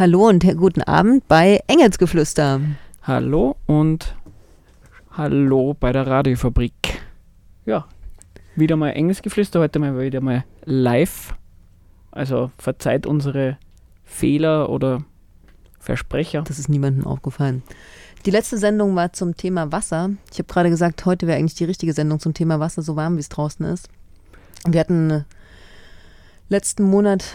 Hallo und guten Abend bei Engelsgeflüster. Hallo und hallo bei der Radiofabrik. Ja, wieder mal Engelsgeflüster, heute mal wieder mal live. Also verzeiht unsere Fehler oder Versprecher. Das ist niemandem aufgefallen. Die letzte Sendung war zum Thema Wasser. Ich habe gerade gesagt, heute wäre eigentlich die richtige Sendung zum Thema Wasser, so warm wie es draußen ist. Wir hatten äh, letzten Monat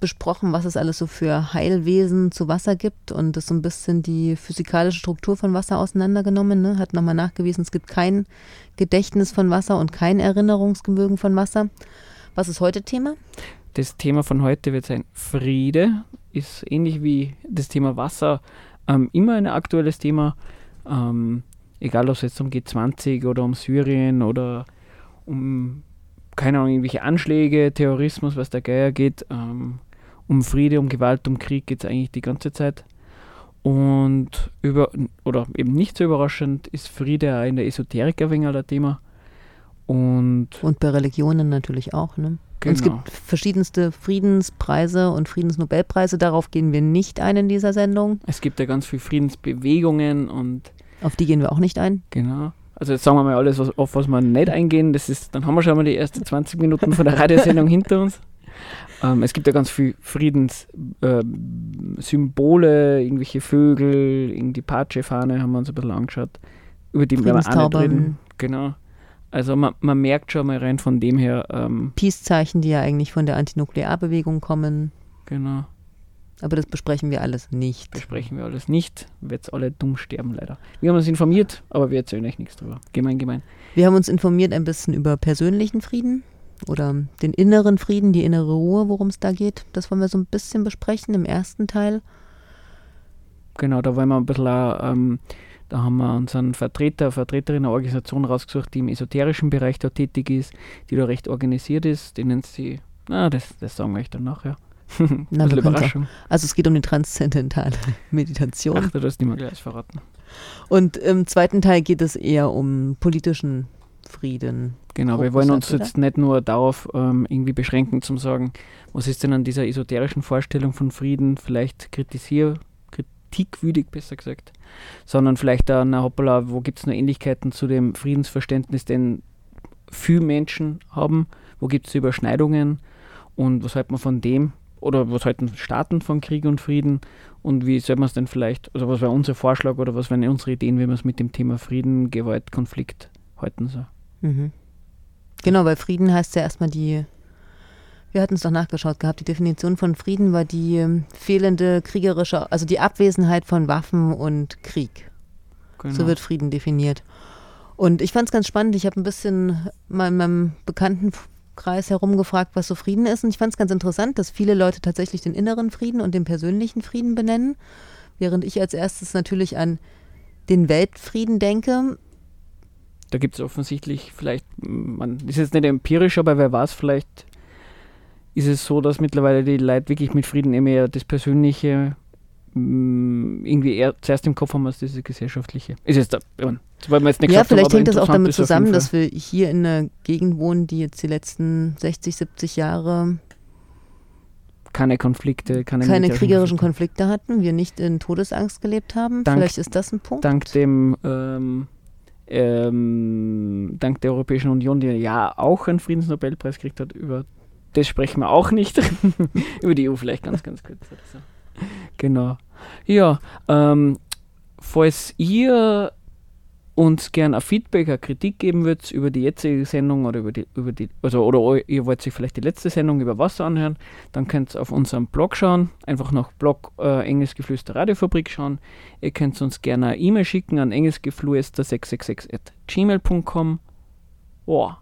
besprochen, was es alles so für Heilwesen zu Wasser gibt und das so ein bisschen die physikalische Struktur von Wasser auseinandergenommen. Ne? Hat nochmal nachgewiesen, es gibt kein Gedächtnis von Wasser und kein Erinnerungsgemögen von Wasser. Was ist heute Thema? Das Thema von heute wird sein Friede. Ist ähnlich wie das Thema Wasser ähm, immer ein aktuelles Thema. Ähm, egal, ob es jetzt um G20 oder um Syrien oder um, keine Ahnung, irgendwelche Anschläge, Terrorismus, was der Geier geht. Ähm, um Friede, um Gewalt, um Krieg geht es eigentlich die ganze Zeit. Und über, oder eben nicht so überraschend, ist Friede auch in der Esoterik ein wenig ein Thema. Und, und bei Religionen natürlich auch, ne? Genau. Und es gibt verschiedenste Friedenspreise und Friedensnobelpreise. Darauf gehen wir nicht ein in dieser Sendung. Es gibt ja ganz viele Friedensbewegungen und. Auf die gehen wir auch nicht ein. Genau. Also jetzt sagen wir mal alles, was, auf was wir nicht eingehen. Das ist, dann haben wir schon mal die ersten 20 Minuten von der Radiosendung hinter uns. Ähm, es gibt ja ganz viele Friedenssymbole, äh, irgendwelche Vögel, irgendwie Patsche-Fahne haben wir uns ein bisschen angeschaut. Über die werden wir auch nicht reden. Genau. Also man, man merkt schon mal rein von dem her. Ähm, Peace-Zeichen, die ja eigentlich von der Antinuklearbewegung kommen. Genau. Aber das besprechen wir alles nicht. Besprechen wir alles nicht. Wird alle dumm sterben, leider. Wir haben uns informiert, aber wir erzählen euch nichts drüber. Gemein, gemein. Wir haben uns informiert ein bisschen über persönlichen Frieden oder den inneren Frieden, die innere Ruhe, worum es da geht. Das wollen wir so ein bisschen besprechen im ersten Teil. Genau, da wollen wir ein bisschen ähm, da haben wir unseren Vertreter, Vertreterin einer Organisation rausgesucht, die im esoterischen Bereich da tätig ist, die da recht organisiert ist. Die nennt sie, na, das, das sagen wir euch dann nachher. Na, Ein Überraschung. Also es geht um die transzendentale Meditation. Ach, du hast nicht mal gleich verraten. Und im zweiten Teil geht es eher um politischen Frieden. Genau, wir wollen uns jetzt nicht nur darauf ähm, irgendwie beschränken, zum sagen, was ist denn an dieser esoterischen Vorstellung von Frieden vielleicht kritisier, kritikwürdig, besser gesagt, sondern vielleicht auch, na hoppala, wo gibt es noch Ähnlichkeiten zu dem Friedensverständnis, den viele Menschen haben, wo gibt es Überschneidungen und was halten wir von dem oder was halten Staaten von Krieg und Frieden und wie soll man es denn vielleicht, also was wäre unser Vorschlag oder was wären unsere Ideen, wie wir es mit dem Thema Frieden, Gewalt, Konflikt halten soll. Mhm. Genau, weil Frieden heißt ja erstmal die wir hatten es doch nachgeschaut gehabt. Die Definition von Frieden war die ähm, fehlende kriegerische, also die Abwesenheit von Waffen und Krieg. Genau. So wird Frieden definiert. Und ich fand es ganz spannend. Ich habe ein bisschen mal in meinem Bekanntenkreis herumgefragt, was so Frieden ist. Und ich fand es ganz interessant, dass viele Leute tatsächlich den inneren Frieden und den persönlichen Frieden benennen. Während ich als erstes natürlich an den Weltfrieden denke. Da gibt es offensichtlich vielleicht, man ist jetzt nicht empirisch, aber wer weiß, vielleicht ist es so, dass mittlerweile die Leute wirklich mit Frieden immer eher das Persönliche mm, irgendwie eher zuerst im Kopf haben als das Gesellschaftliche. Ist jetzt da, wir jetzt nicht Ja, vielleicht hängt das auch damit zusammen, dass wir hier in einer Gegend wohnen, die jetzt die letzten 60, 70 Jahre keine Konflikte, keine, keine kriegerischen Konflikte hatten, wir nicht in Todesangst gelebt haben. Dank, Vielleicht ist das ein Punkt. Dank dem ähm, ähm, dank der Europäischen Union, die ja auch einen Friedensnobelpreis gekriegt hat, über das sprechen wir auch nicht. Über die EU vielleicht ganz, ganz kurz. So. Genau. Ja, ähm, falls ihr uns gerne ein Feedback, eine Kritik geben würdet über die jetzige Sendung oder über die, über die, also oder ihr wollt sich vielleicht die letzte Sendung über Wasser anhören, dann könnt ihr auf unserem Blog schauen, einfach nach Blog äh, Engelsgeflüster Radiofabrik schauen. Ihr könnt uns gerne eine E-Mail schicken an engelsgeflüster666 at gmail.com. Boah,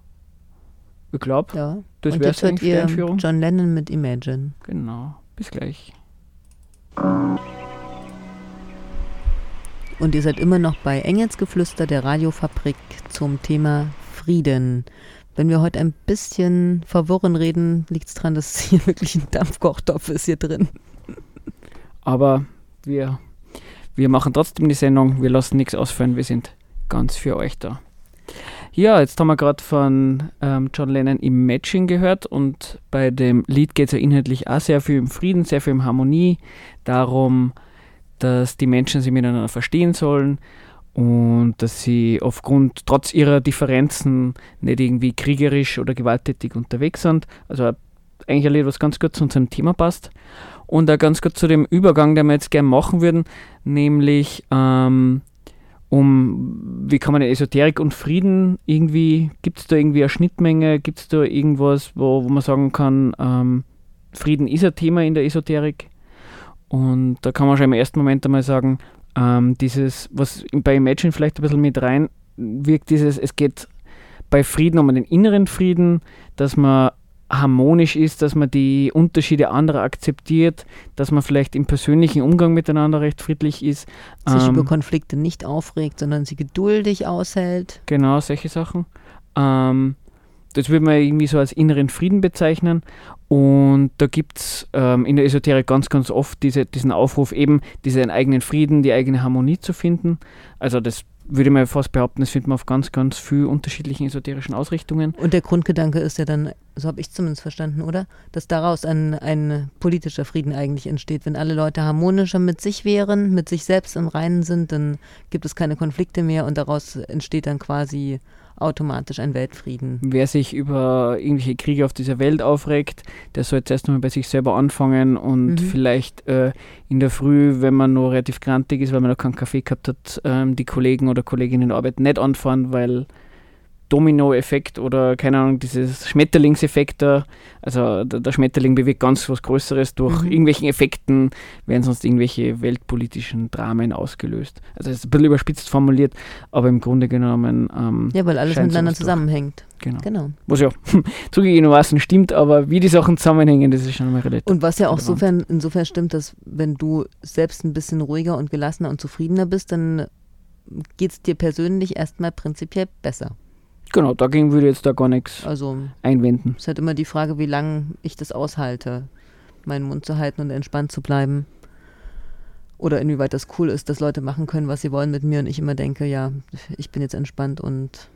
ich glaube, ja. das wäre es die Einführung. John Lennon mit Imagine. Genau. Bis gleich. Und ihr seid immer noch bei Engelsgeflüster der Radiofabrik zum Thema Frieden. Wenn wir heute ein bisschen verworren reden, liegt es daran, dass hier wirklich ein Dampfkochtopf ist hier drin. Aber wir, wir machen trotzdem die Sendung. Wir lassen nichts ausfallen. Wir sind ganz für euch da. Ja, jetzt haben wir gerade von ähm, John Lennon Imagine gehört und bei dem Lied geht es ja inhaltlich auch sehr viel um Frieden, sehr viel um Harmonie, darum, dass die Menschen sich miteinander verstehen sollen und dass sie aufgrund, trotz ihrer Differenzen, nicht irgendwie kriegerisch oder gewalttätig unterwegs sind. Also eigentlich ein was ganz gut zu unserem Thema passt. Und auch ganz gut zu dem Übergang, den wir jetzt gerne machen würden, nämlich ähm, um, wie kann man Esoterik und Frieden irgendwie, gibt es da irgendwie eine Schnittmenge, gibt es da irgendwas, wo, wo man sagen kann, ähm, Frieden ist ein Thema in der Esoterik? Und da kann man schon im ersten Moment einmal sagen, ähm, dieses, was bei Imagine vielleicht ein bisschen mit rein wirkt, dieses, es geht bei Frieden um den inneren Frieden, dass man harmonisch ist, dass man die Unterschiede anderer akzeptiert, dass man vielleicht im persönlichen Umgang miteinander recht friedlich ist. Sich ähm, über Konflikte nicht aufregt, sondern sie geduldig aushält. Genau, solche Sachen. Ähm, das würde man irgendwie so als inneren Frieden bezeichnen. Und da gibt es ähm, in der Esoterik ganz, ganz oft diese, diesen Aufruf, eben diesen eigenen Frieden, die eigene Harmonie zu finden. Also das würde man fast behaupten, das findet man auf ganz, ganz vielen unterschiedlichen esoterischen Ausrichtungen. Und der Grundgedanke ist ja dann, so habe ich zumindest verstanden, oder? Dass daraus ein, ein politischer Frieden eigentlich entsteht. Wenn alle Leute harmonischer mit sich wären, mit sich selbst im Reinen sind, dann gibt es keine Konflikte mehr und daraus entsteht dann quasi automatisch ein Weltfrieden. Wer sich über irgendwelche Kriege auf dieser Welt aufregt, der soll jetzt erst einmal bei sich selber anfangen und mhm. vielleicht äh, in der Früh, wenn man noch relativ grantig ist, weil man noch keinen Kaffee gehabt hat, ähm, die Kollegen oder Kolleginnen in der Arbeit nicht anfahren, weil Domino-Effekt oder keine Ahnung, dieses Schmetterlingseffekt da. Also der, der Schmetterling bewegt ganz was Größeres. Durch mhm. irgendwelchen Effekten werden sonst irgendwelche weltpolitischen Dramen ausgelöst. Also das ist ein bisschen überspitzt formuliert, aber im Grunde genommen. Ähm, ja, weil alles miteinander zusammenhängt. Genau. genau. Was ja zugegebenermaßen stimmt, aber wie die Sachen zusammenhängen, das ist schon mal relativ. Und was ja auch insofern, insofern stimmt, dass wenn du selbst ein bisschen ruhiger und gelassener und zufriedener bist, dann geht es dir persönlich erstmal prinzipiell besser. Genau, dagegen würde jetzt da gar nichts also, einwenden. Es ist halt immer die Frage, wie lange ich das aushalte, meinen Mund zu halten und entspannt zu bleiben. Oder inwieweit das cool ist, dass Leute machen können, was sie wollen mit mir und ich immer denke, ja, ich bin jetzt entspannt und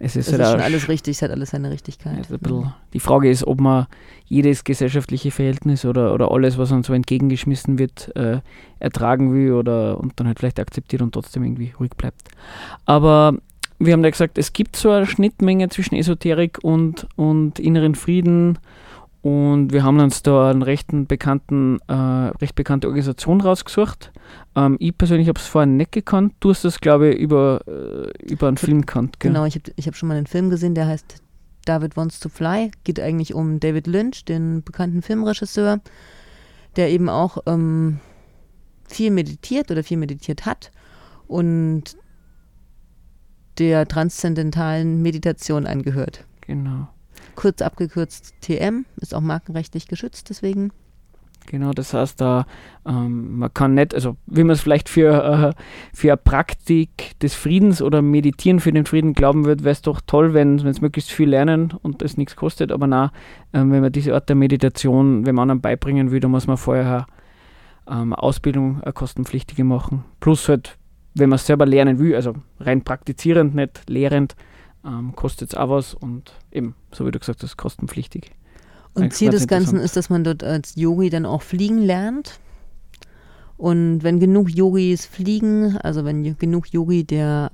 es ist, es halt ist schon alles richtig, es hat alles seine Richtigkeit. Ja. Die Frage ist, ob man jedes gesellschaftliche Verhältnis oder, oder alles, was uns so entgegengeschmissen wird, äh, ertragen will oder und dann halt vielleicht akzeptiert und trotzdem irgendwie ruhig bleibt. Aber wir haben ja gesagt, es gibt so eine Schnittmenge zwischen Esoterik und, und inneren Frieden. Und wir haben uns da eine recht, bekannten, äh, recht bekannte Organisation rausgesucht. Ähm, ich persönlich habe es vorher nicht gekannt. Du hast das, glaube ich, über, äh, über einen Film gekannt. Gell? Genau, ich habe ich hab schon mal einen Film gesehen, der heißt David Wants to Fly. Geht eigentlich um David Lynch, den bekannten Filmregisseur, der eben auch ähm, viel meditiert oder viel meditiert hat. Und der transzendentalen Meditation angehört. Genau. Kurz abgekürzt TM, ist auch markenrechtlich geschützt, deswegen. Genau, das heißt, da ähm, man kann nicht, also wie man es vielleicht für, äh, für eine Praktik des Friedens oder Meditieren für den Frieden glauben würde, wäre es doch toll, wenn es möglichst viel lernen und es nichts kostet. Aber na, ähm, wenn man diese Art der Meditation, wenn man anderen beibringen will, dann muss man vorher ähm, Ausbildung, eine kostenpflichtige machen. Plus halt wenn man es selber lernen will, also rein praktizierend, nicht lehrend, ähm, kostet es auch was und eben, so wie du gesagt hast, kostenpflichtig. Und Ziel des Ganzen ist, dass man dort als Yogi dann auch fliegen lernt. Und wenn genug Yogis fliegen, also wenn genug Yogi der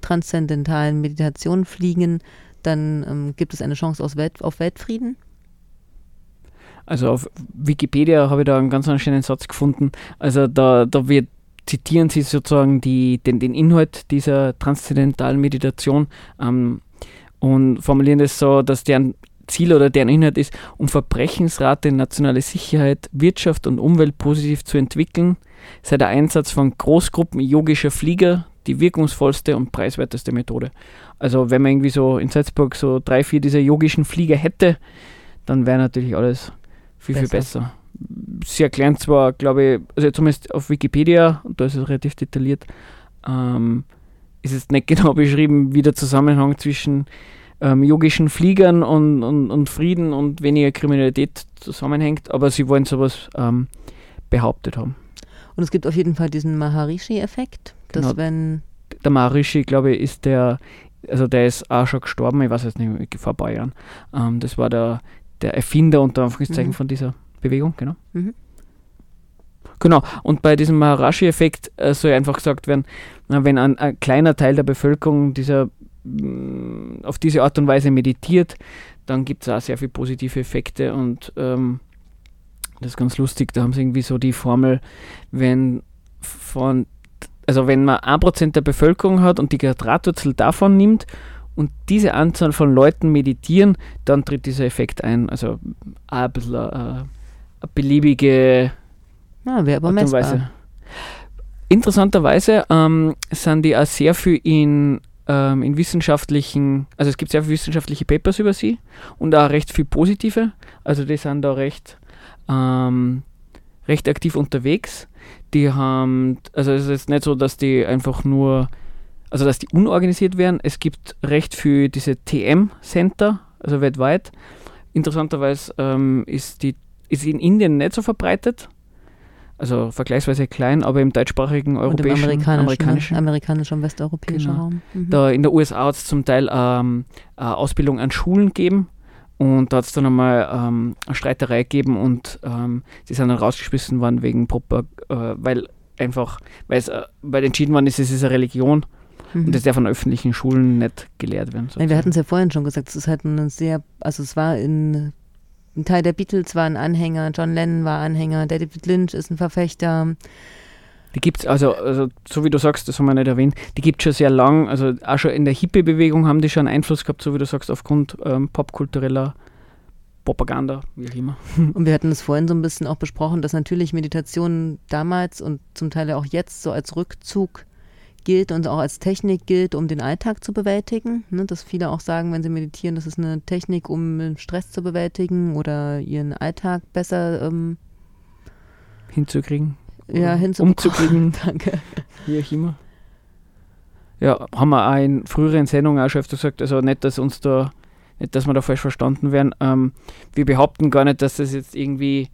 transzendentalen Meditation fliegen, dann ähm, gibt es eine Chance Welt, auf Weltfrieden. Also auf Wikipedia habe ich da einen ganz schönen Satz gefunden. Also da, da wird zitieren Sie sozusagen die, den, den Inhalt dieser transzendentalen Meditation ähm, und formulieren es so, dass deren Ziel oder deren Inhalt ist, um Verbrechensrate, nationale Sicherheit, Wirtschaft und Umwelt positiv zu entwickeln, sei der Einsatz von Großgruppen yogischer Flieger die wirkungsvollste und preiswerteste Methode. Also wenn man irgendwie so in Salzburg so drei, vier dieser yogischen Flieger hätte, dann wäre natürlich alles viel, besser. viel besser sie erklären zwar, glaube ich, also zumindest auf Wikipedia, und da ist es relativ detailliert, ähm, ist es nicht genau beschrieben, wie der Zusammenhang zwischen ähm, yogischen Fliegern und, und, und, Frieden und weniger Kriminalität zusammenhängt, aber sie wollen sowas ähm, behauptet haben. Und es gibt auf jeden Fall diesen Maharishi-Effekt, dass genau. wenn der Maharishi, glaube ich, ist der also der ist auch schon gestorben, ich weiß jetzt nicht, vor ein paar Jahren. Ähm, das war der, der Erfinder unter Anführungszeichen mhm. von dieser Bewegung, genau. Mhm. Genau, und bei diesem Maharashi-Effekt äh, soll einfach gesagt werden, wenn ein, ein, kleiner Teil der Bevölkerung dieser, mh, mm, auf diese Art und Weise meditiert, dann gibt es auch sehr viele positive Effekte und ähm, das ist ganz lustig, da haben sie irgendwie so die Formel, wenn von, also wenn man 1% der Bevölkerung hat und die Quadratwurzel davon nimmt und diese Anzahl von Leuten meditieren, dann tritt dieser Effekt ein. Also ein bisschen äh, beliebige ja, wäre aber messbar. Interessanterweise ähm, sind die auch sehr viel in, ähm, in wissenschaftlichen, also es gibt sehr viele wissenschaftliche Papers über sie und auch recht viel positive. Also die sind da recht, ähm, recht aktiv unterwegs. Die haben, also es ist jetzt nicht so, dass die einfach nur, also dass die unorganisiert werden. Es gibt recht viel diese TM-Center, also weltweit. Interessanterweise ähm, ist, die, ist in Indien nicht so verbreitet also vergleichsweise klein, aber im deutschsprachigen europäischen, und im amerikanischen, amerikanischen, amerikanischen und westeuropäischen genau. Raum. Mhm. Da in der USA hat es zum Teil ähm, Ausbildung an Schulen gegeben und da hat es dann einmal ähm, eine Streiterei gegeben und ähm, die sind dann rausgeschmissen worden wegen Propag äh, weil einfach, weil es äh, weil entschieden worden ist, es ist eine Religion mhm. und das darf von öffentlichen Schulen nicht gelehrt werden. Nein, wir hatten es ja vorhin schon gesagt, es ist halt ein sehr, also es war in ein Teil der Beatles war ein Anhänger, John Lennon war Anhänger, David Lynch ist ein Verfechter. Die gibt es, also, also so wie du sagst, das haben wir nicht erwähnt, die gibt es schon sehr lang. Also auch schon in der Hippie-Bewegung haben die schon Einfluss gehabt, so wie du sagst, aufgrund ähm, popkultureller Propaganda, wie auch immer. Und wir hatten es vorhin so ein bisschen auch besprochen, dass natürlich Meditation damals und zum Teil auch jetzt so als Rückzug gilt und auch als Technik gilt, um den Alltag zu bewältigen. Ne, dass viele auch sagen, wenn sie meditieren, das ist eine Technik, um Stress zu bewältigen oder ihren Alltag besser ähm, hinzukriegen. Ja, hinzukriegen. Umzukriegen. Danke. Wie auch immer. Ja, haben wir auch in früheren Sendungen auch schon öfter gesagt, also nicht, dass uns da, nicht, dass wir da falsch verstanden werden. Ähm, wir behaupten gar nicht, dass das jetzt irgendwie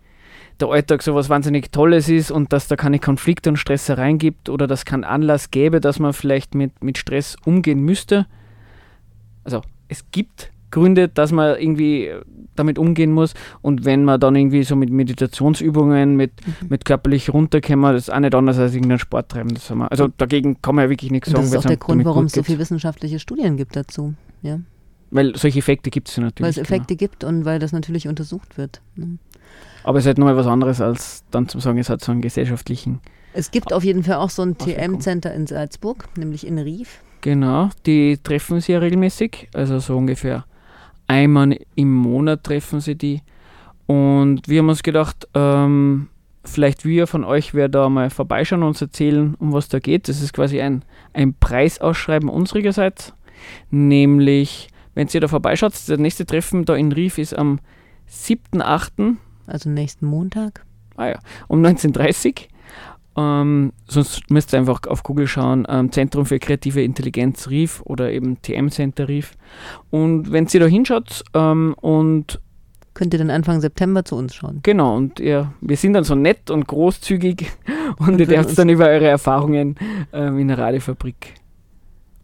der Alltag so was wahnsinnig Tolles ist und dass da keine Konflikte und Stressereien gibt oder dass keinen Anlass gäbe, dass man vielleicht mit, mit Stress umgehen müsste. Also es gibt Gründe, dass man irgendwie damit umgehen muss. Und wenn man dann irgendwie so mit Meditationsübungen, mit, mhm. mit körperlich runterkommen, das ist auch nicht anders als irgendein Sport treiben. Das wir, also dagegen kann man ja wirklich nichts sagen. Das ist auch der Grund, warum es so viele wissenschaftliche Studien gibt dazu. Ja. Weil solche Effekte gibt es ja natürlich. Weil es Effekte genau. gibt und weil das natürlich untersucht wird. Ne? Aber es ist halt nochmal was anderes, als dann zu sagen, es hat so einen gesellschaftlichen. Es gibt auf jeden Fall auch so ein TM-Center in Salzburg, nämlich in Rief. Genau, die treffen sie ja regelmäßig, also so ungefähr einmal im Monat treffen sie die. Und wir haben uns gedacht, ähm, vielleicht wir von euch wer da mal vorbeischauen und uns erzählen, um was da geht. Das ist quasi ein, ein Preisausschreiben unsererseits. Nämlich, wenn ihr da vorbeischaut, das nächste Treffen da in Rief ist am 7.8 also nächsten Montag. Ah ja, um 19.30 ähm, sonst müsst ihr einfach auf Google schauen, ähm, Zentrum für kreative Intelligenz Rief oder eben TM Center Rief. Und wenn ihr da hinschaut ähm, und könnt ihr dann Anfang September zu uns schauen. Genau, und ja, wir sind dann so nett und großzügig und, und ihr dürft dann über eure Erfahrungen ähm, in der Radiofabrik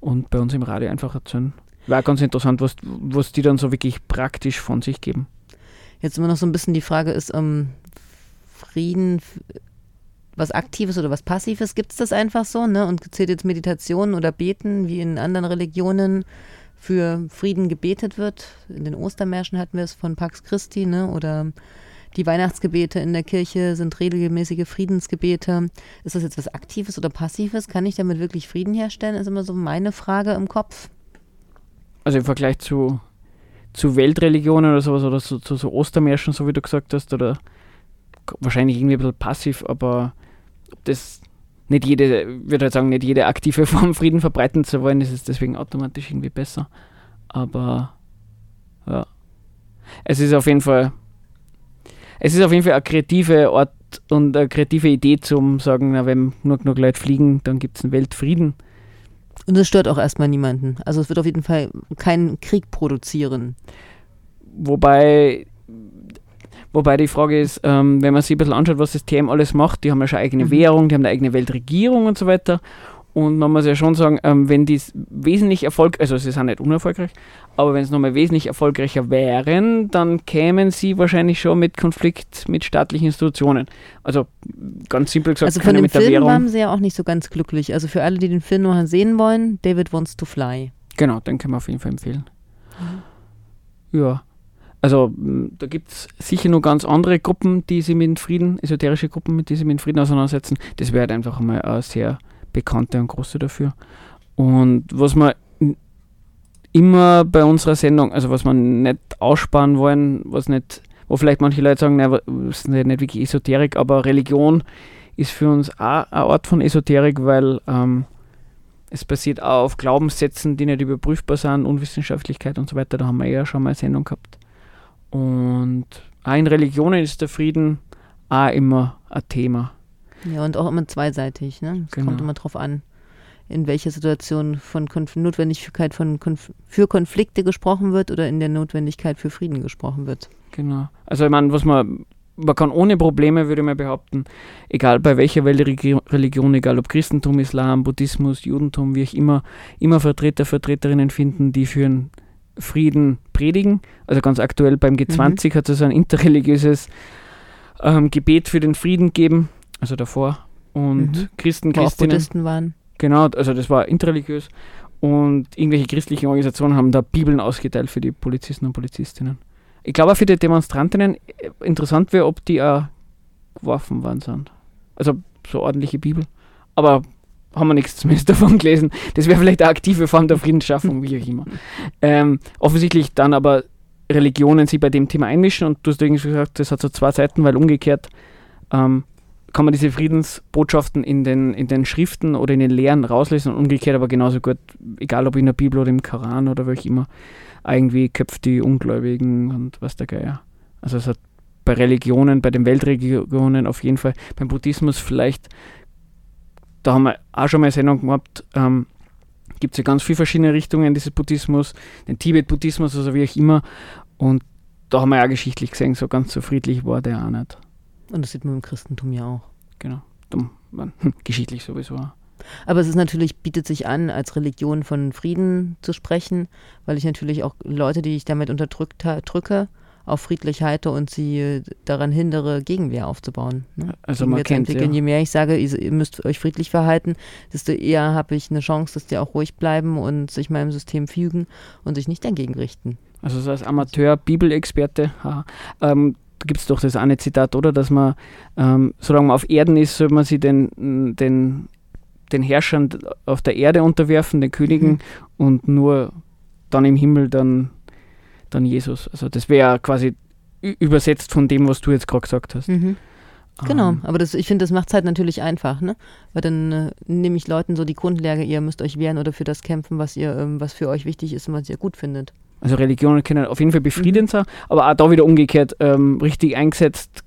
und bei uns im Radio einfach erzählen. War ganz interessant, was, was die dann so wirklich praktisch von sich geben. Jetzt immer noch so ein bisschen die Frage ist, ähm, Frieden, was Aktives oder was Passives, gibt es das einfach so, ne? Und zählt jetzt Meditation oder Beten, wie in anderen Religionen für Frieden gebetet wird. In den Ostermärschen hatten wir es von Pax Christi, ne? Oder die Weihnachtsgebete in der Kirche sind regelmäßige Friedensgebete. Ist das jetzt was Aktives oder Passives? Kann ich damit wirklich Frieden herstellen? Ist immer so meine Frage im Kopf. Also im Vergleich zu zu Weltreligionen oder sowas oder zu, zu so Ostermärschen, so wie du gesagt hast, oder wahrscheinlich irgendwie ein bisschen passiv, aber das nicht jede, würde halt sagen, nicht jede aktive Form Frieden verbreiten zu wollen, ist es deswegen automatisch irgendwie besser. Aber ja. Es ist auf jeden Fall, es ist auf jeden Fall eine kreative Art und eine kreative Idee zum sagen, na, wenn nur genug Leute fliegen, dann gibt es einen Weltfrieden. Und es stört auch erstmal niemanden. Also es wird auf jeden Fall keinen Krieg produzieren. Wobei, wobei die Frage ist, ähm, wenn man sich ein bisschen anschaut, was das TM alles macht, die haben ja schon eigene mhm. Währung, die haben eine eigene Weltregierung und so weiter. Und man muss ja schon sagen, ähm, wenn die wesentlich erfolgreich, also sie sind nicht unerfolgreich, aber wenn es nochmal wesentlich erfolgreicher wären, dann kämen sie wahrscheinlich schon mit Konflikt mit staatlichen Institutionen. Also ganz simpel gesagt, Also von dem mit der Film Währung. waren sie ja auch nicht so ganz glücklich. Also für alle, die den Film noch sehen wollen, David Wants to Fly. Genau, den können wir auf jeden Fall empfehlen. Ja. Also da gibt es sicher noch ganz andere Gruppen, die sich mit Frieden, esoterische Gruppen, mit die sich mit Frieden auseinandersetzen. Das wäre halt einfach einmal eine sehr bekannte und große dafür. Und was wir n- immer bei unserer Sendung, also was wir nicht aussparen wollen, was nicht, wo vielleicht manche Leute sagen, nein, das ist nicht, nicht wirklich Esoterik, aber Religion ist für uns auch eine Art von Esoterik, weil ähm, es basiert auch auf Glaubenssätzen, die nicht überprüfbar sind, Unwissenschaftlichkeit und so weiter. Da haben wir ja schon mal eine Sendung gehabt. Und auch in Religionen ist der Frieden auch immer ein Thema. Ja, und auch immer zweiseitig. Ne? Es Genau. kommt immer drauf an, in welcher Situation von Konf Notwendigkeit von Konf für Konflikte gesprochen wird oder in der Notwendigkeit für Frieden gesprochen wird. Genau. Also ich meine, was man, man kann ohne Probleme, würde ich mal behaupten, egal bei welcher Weltreligion, Religion, egal ob Christentum, Islam, Buddhismus, Judentum, wie auch immer, immer Vertreter, Vertreterinnen finden, die für einen Frieden predigen. Also ganz aktuell beim G20 hat es so ein interreligiöses ähm, Gebet für den Frieden gegeben, also davor. Und Mhm. Christen, Wo auch Christinnen, Buddhisten waren. Genau, also das war interreligiös. Und irgendwelche christlichen Organisationen haben da Bibeln ausgeteilt für die Polizisten und Polizistinnen. Ich glaube auch für die Demonstrantinnen äh, interessant wäre, ob die auch geworfen worden sind. Also so ordentliche Bibel. Aber haben wir nichts zumindest davon gelesen. Das wäre vielleicht eine aktive Form der Friedensschaffung, wie auch immer. Ähm, offensichtlich dann aber Religionen sich bei dem Thema einmischen und du hast irgendwie gesagt, das hat so zwei Seiten, weil umgekehrt ähm, kann man diese Friedensbotschaften in den, in den Schriften oder in den Lehren rauslesen und umgekehrt aber genauso gut, egal ob in der Bibel oder im Koran oder wo auch immer, irgendwie köpft die Ungläubigen und was der Geier. Also es hat bei Religionen, bei den Weltreligionen auf jeden Fall, beim Buddhismus vielleicht, da haben wir auch schon mal eine Sendung gehabt, ähm, gibt es ja ganz viele verschiedene Richtungen dieses Buddhismus, den Tibet-Buddhismus, also wie auch immer. Und da haben wir ja geschichtlich gesehen, so ganz so friedlich war der auch nicht. Und das sieht man im Christentum ja auch. Genau. Dumm. Man, geschichtlich sowieso. Aber es ist natürlich, bietet sich an, als Religion von Frieden zu sprechen, weil ich natürlich auch Leute, die ich damit unterdrückt drücke, auf friedlich halte und sie daran hindere, Gegenwehr aufzubauen. Ne? Also Gegenwehr man kennt ja. entwickeln. Je mehr ich sage, ihr müsst euch friedlich verhalten, desto eher habe ich eine Chance, dass die auch ruhig bleiben und sich meinem System fügen und sich nicht dagegen richten. Also so als Amateur-Bibelexperte, haha, ähm, gibt es doch das eine Zitat, oder? Dass man, ähm, solange man auf Erden ist, soll man sich den, den, den Herrschern auf der Erde unterwerfen, den Königen, Mhm. und nur dann im Himmel dann, dann Jesus. Also das wäre quasi übersetzt von dem, was du jetzt gerade gesagt hast. Genau, Ähm, aber das, ich finde, das macht es halt natürlich einfach, ne? Weil dann äh, nehme ich Leuten so die Grundlage, ihr müsst euch wehren oder für das kämpfen, was ihr, ähm, was für euch wichtig ist und was ihr gut findet. Also Religionen können auf jeden Fall befriedend sein, aber auch da wieder umgekehrt, ähm, richtig eingesetzt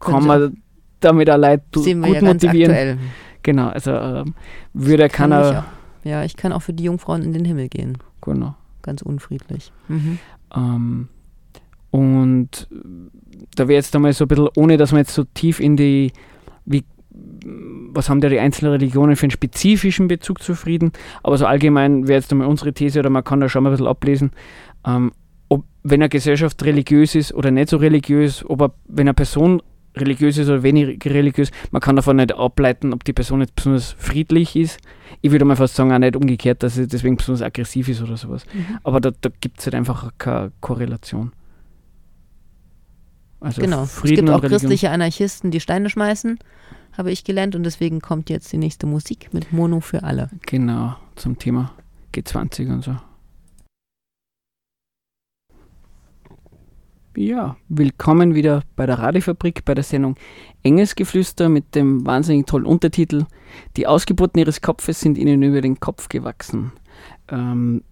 kann Könnte man damit auch Leute Sehen gut ja motivieren. aktuell. Genau, also ähm, würde Kann ich keiner. auch. Ja, ich kann auch für die Jungfrauen in den Himmel gehen. Genau. Ganz unfriedlich. Mhm. Ähm, und da wäre jetzt einmal so ein bisschen, ohne dass man jetzt so tief in die, wie, was haben da die einzelnen Religionen für einen spezifischen Bezug zu Frieden, aber so allgemein wäre jetzt einmal unsere These oder man kann da schon mal ein bisschen ablesen, ähm, ob, wenn eine Gesellschaft religiös ist oder nicht so religiös, ob er, wenn eine Person religiös ist oder weniger religiös, man kann davon nicht ableiten, ob die Person jetzt besonders friedlich ist. Ich würde mal fast sagen, auch nicht umgekehrt, dass sie deswegen besonders aggressiv ist oder sowas. Mhm. Aber da, da gibt es halt einfach keine Korrelation. Also Genau. es Frieden gibt und auch Religion. christliche Anarchisten, die Steine schmeißen, habe ich gelernt. Und deswegen kommt jetzt die nächste Musik mit Mono für alle. Genau, zum Thema G20 und so. Ja, willkommen wieder bei der Radiofabrik, bei der Sendung Engelsgeflüster mit dem wahnsinnig tollen Untertitel Die Ausgeburten ihres Kopfes sind ihnen über den Kopf gewachsen. Ähm,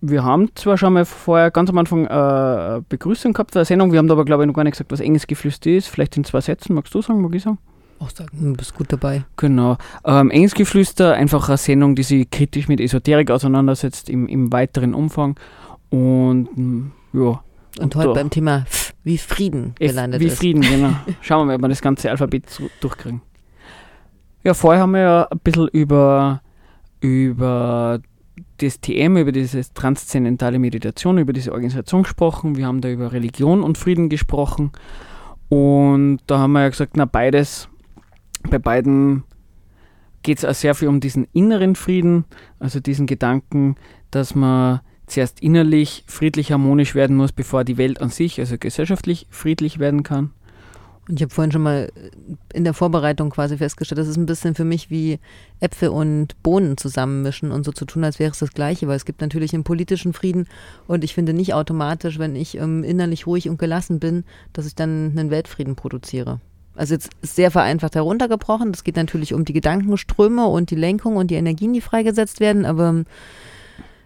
wir haben zwar schon mal vorher ganz am Anfang äh, eine Begrüßung gehabt der Sendung, wir haben aber glaube ich noch gar nicht gesagt, was Engelsgeflüster ist. Vielleicht in zwei Sätzen, magst du sagen, mag ich sagen? Auch sagen, du bist gut dabei. Genau. Ähm, Engelsgeflüster, einfach eine Sendung, die sich kritisch mit Esoterik auseinandersetzt im, im weiteren Umfang. Und mm, ja. Und heute beim Thema F wie Frieden F gelandet wie ist. Frieden, genau. Schauen wir mal, ob wir das ganze Alphabet durchkriegen. Ja, vorher haben wir ja ein bisschen über über das TM, über diese transzendentale Meditation, über diese Organisation gesprochen. Wir haben da über Religion und Frieden gesprochen. Und da haben wir ja gesagt, na beides, bei beiden geht es auch sehr viel um diesen inneren Frieden, also diesen Gedanken, dass man zuerst innerlich friedlich harmonisch werden muss, bevor die Welt an sich, also gesellschaftlich friedlich werden kann. Und ich habe vorhin schon mal in der Vorbereitung quasi festgestellt, das ist ein bisschen für mich wie Äpfel und Bohnen zusammenmischen und so zu tun, als wäre es das Gleiche, weil es gibt natürlich einen politischen Frieden und ich finde nicht automatisch, wenn ich ähm, innerlich ruhig und gelassen bin, dass ich dann einen Weltfrieden produziere. Also jetzt sehr vereinfacht heruntergebrochen. Es geht natürlich um die Gedankenströme und die Lenkung und die Energien, die freigesetzt werden, aber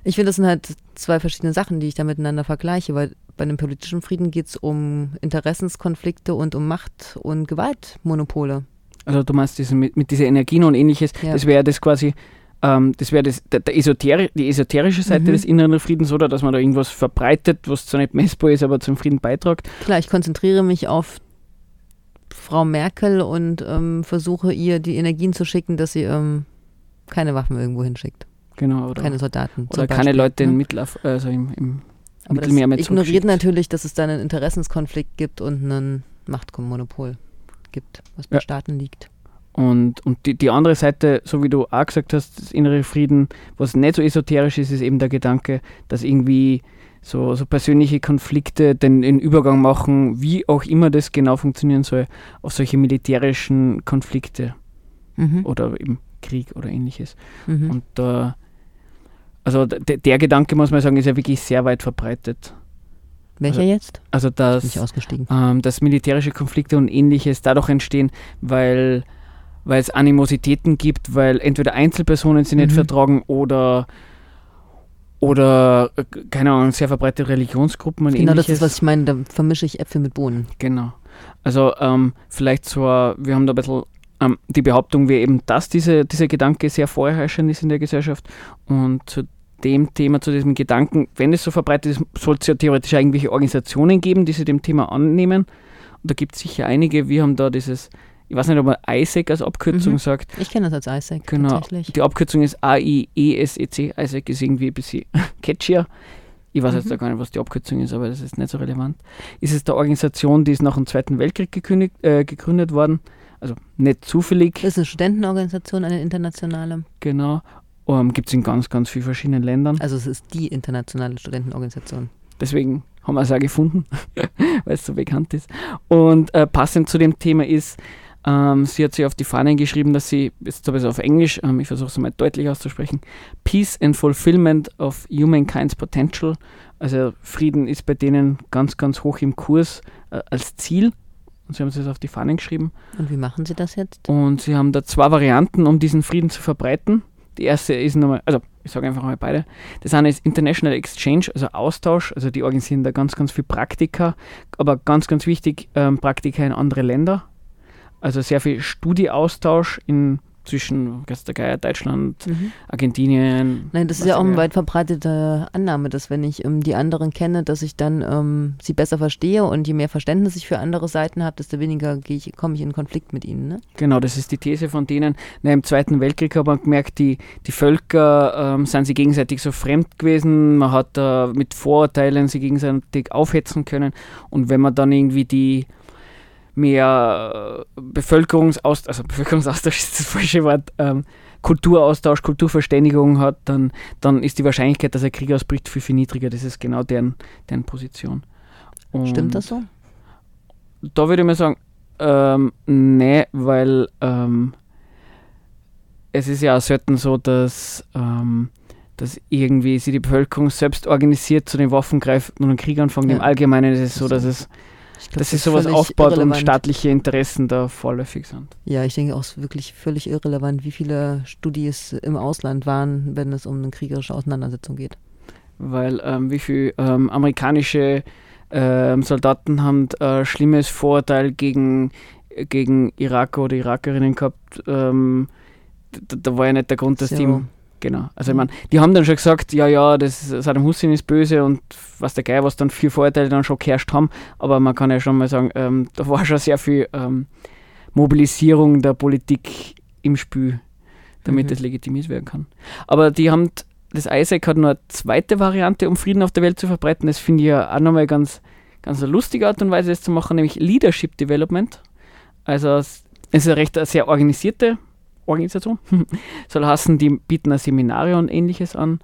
ich finde, das sind halt zwei verschiedene Sachen, die ich da miteinander vergleiche, weil bei einem politischen Frieden geht es um Interessenskonflikte und um Macht- und Gewaltmonopole. Also du meinst diese, mit, mit dieser Energien und ähnliches, ja. das wäre das quasi, ähm, das wäre das, der, der Esoteri die esoterische Seite mhm. des inneren Friedens, oder? Dass man da irgendwas verbreitet, was zwar nicht messbar ist, aber zum Frieden beiträgt. Klar, ich konzentriere mich auf Frau Merkel und ähm, versuche ihr die Energien zu schicken, dass sie ähm, keine Waffen irgendwo hinschickt. Genau, oder keine Soldaten. Oder keine Beispiel, Leute ne? in Mittelaf also im, im Aber Mittelmeer das ignoriert natürlich, dass es da einen Interessenskonflikt gibt und ein Machtmonopol gibt, was bei ja. Staaten liegt. Und, und die, die andere Seite, so wie du auch gesagt hast, das innere Frieden, was nicht so esoterisch ist, ist eben der Gedanke, dass irgendwie so, so persönliche Konflikte den, den Übergang machen, wie auch immer das genau funktionieren soll, auf solche militärischen Konflikte mhm. oder eben Krieg oder ähnliches. Mhm. Und da, also der Gedanke, muss man sagen, ist ja wirklich sehr weit verbreitet. Welcher also, jetzt? Also, dass, ähm, dass militärische Konflikte und ähnliches dadurch entstehen, weil, weil es Animositäten gibt, weil entweder Einzelpersonen sie mhm. nicht vertragen oder oder, keine Ahnung, sehr verbreitete Religionsgruppen und Genau, ähnliches. das ist, was ich meine, da vermische ich Äpfel mit Bohnen. Genau. Also ähm, vielleicht so, wir haben da ein bisschen die Behauptung wäre eben, dass diese, dieser Gedanke sehr vorherrschend ist in der Gesellschaft und zu dem Thema, zu diesem Gedanken, wenn es so verbreitet ist, soll es ja theoretisch irgendwelche Organisationen geben, die sich dem Thema annehmen. Und da gibt es sicher einige. Wir haben da dieses ich weiß nicht, ob man ISEC als Abkürzung mhm. sagt. Ich kenne das als ISEC. Genau. Die Abkürzung ist A-I-E-S-E-C. ISEC ist irgendwie ein bisschen catchier. Ich weiß mhm. jetzt gar nicht, was die Abkürzung ist, aber das ist nicht so relevant. Ist es der Organisation, die ist nach dem Zweiten Weltkrieg gekündigt, äh, gegründet worden. Also nicht zufällig. Das ist eine Studentenorganisation, eine internationale. Genau. Um, ähm, Gibt es in ganz, ganz vielen verschiedenen Ländern. Also es ist die internationale Studentenorganisation. Deswegen haben wir es auch gefunden, weil es so bekannt ist. Und äh, passend zu dem Thema ist, ähm, sie hat sich auf die Fahnen geschrieben, dass sie, jetzt habe ich es auf Englisch, ähm, ich versuche es mal deutlich auszusprechen, Peace and Fulfillment of Humankind's Potential. Also Frieden ist bei denen ganz, ganz hoch im Kurs äh, als Ziel. Und sie haben es jetzt auf die Fahnen geschrieben. Und wie machen sie das jetzt? Und sie haben da zwei Varianten, um diesen Frieden zu verbreiten. Die erste ist nochmal, also ich sage einfach mal beide. Das eine ist International Exchange, also Austausch. Also die organisieren da ganz, ganz viel Praktika, aber ganz, ganz wichtig, ähm, Praktika in andere Länder. Also sehr viel Studieaustausch in zwischen Geier, Deutschland, mhm. Argentinien. Nein, das ist ja auch eine weit verbreitete Annahme, dass wenn ich ähm, die anderen kenne, dass ich dann ähm, sie besser verstehe und je mehr Verständnis ich für andere Seiten habe, desto weniger ich, komme ich in Konflikt mit ihnen. Ne? Genau, das ist die These von denen. Na, Im Zweiten Weltkrieg hat man gemerkt, die, die Völker ähm, sind sie gegenseitig so fremd gewesen, man hat äh, mit Vorurteilen sie gegenseitig aufhetzen können und wenn man dann irgendwie die mehr äh, Bevölkerungsaustausch, also Bevölkerungsaustausch ist das falsche Wort, ähm, Kulturaustausch, Kulturverständigung hat, dann, dann ist die Wahrscheinlichkeit, dass ein Krieg ausbricht, viel, viel niedriger. Das ist genau deren, deren Position. Und Stimmt das so? Da würde ich mal sagen, ähm, nee, weil ähm, es ist ja auch selten so, dass, ähm, dass irgendwie sich die Bevölkerung selbst organisiert zu den Waffen greift und einen Krieg anfängt. Ja. Im Allgemeinen ist es so, dass es Glaub, dass sich sowas aufbaut irrelevant. und staatliche Interessen da vorläufig sind. Ja, ich denke auch, es ist wirklich völlig irrelevant, wie viele Studis im Ausland waren, wenn es um eine kriegerische Auseinandersetzung geht. Weil ähm, wie viele ähm, amerikanische ähm, Soldaten haben äh, schlimmes Vorurteil gegen, gegen Iraker oder Irakerinnen gehabt. Ähm, da, da, war ja nicht der Grund, dass so. die Genau. Also ich meine, die haben dann schon gesagt, ja, ja, das Saddam Hussein ist böse und was der Geil, was dann vier Vorteile dann schon geherrscht haben, aber man kann ja schon mal sagen, ähm, da war schon sehr viel ähm, Mobilisierung der Politik im Spiel, damit mhm. das legitimiert werden kann. Aber die haben, das ISAC hat nur eine zweite Variante, um Frieden auf der Welt zu verbreiten. Das finde ich ja auch nochmal ganz, ganz eine lustige Art und Weise, das zu machen, nämlich Leadership Development. Also es ist eine recht eine sehr organisierte Organisation. Soll heißen, die bieten Seminare und ähnliches an.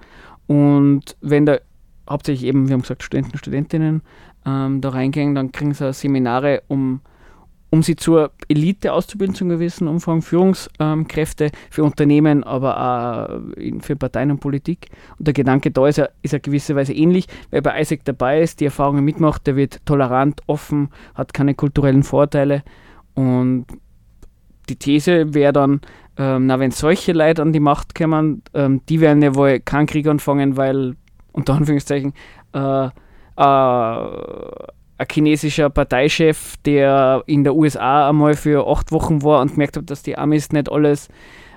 Und wenn da hauptsächlich eben, wir haben gesagt, Studenten, Studentinnen ähm, da reingehen, dann kriegen sie Seminare, um, um sie zur Elite auszubilden, zu einem gewissen Umfang, Führungskräfte für Unternehmen, aber auch für Parteien und Politik. Und der Gedanke da ist ja, ist ja gewisse Weise ähnlich, weil bei Isaac dabei ist, die Erfahrungen mitmacht, der wird tolerant, offen, hat keine kulturellen Vorteile und die These wäre dann, ähm, na, wenn solche Leute an die Macht kommen, ähm, die werden ja wohl keinen Krieg anfangen, weil, unter Anführungszeichen, äh, äh, ein chinesischer Parteichef, der in der USA einmal für acht Wochen war und gemerkt hat, dass die Amis nicht alles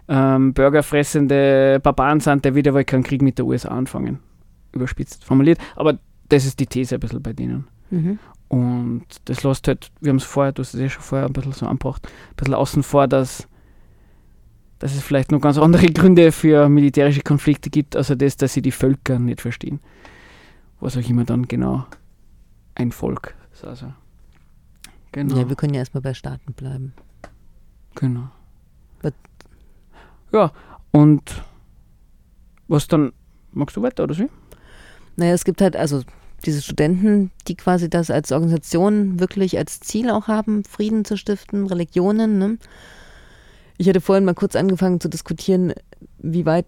ähm, burgerfressende Barbaren sind, der wieder wohl keinen Krieg mit der USA anfangen. Überspitzt formuliert. Aber das ist die These ein bisschen bei denen. Mhm. Und das lässt halt, wir haben es vorher, du hast es ja schon vorher ein bisschen so angebracht, ein bisschen außen vor, dass, dass es vielleicht noch ganz andere Gründe für militärische Konflikte gibt, also das, dass sie die Völker nicht verstehen. Was auch immer dann genau ein Volk ist. Also, genau. Ja, wir können ja erstmal bei Staaten bleiben. Genau. But ja, und was dann, magst du weiter oder so? Naja, es gibt halt, also diese Studenten, die quasi das als Organisation wirklich als Ziel auch haben, Frieden zu stiften, Religionen. Ne? Ich hatte vorhin mal kurz angefangen zu diskutieren, wie weit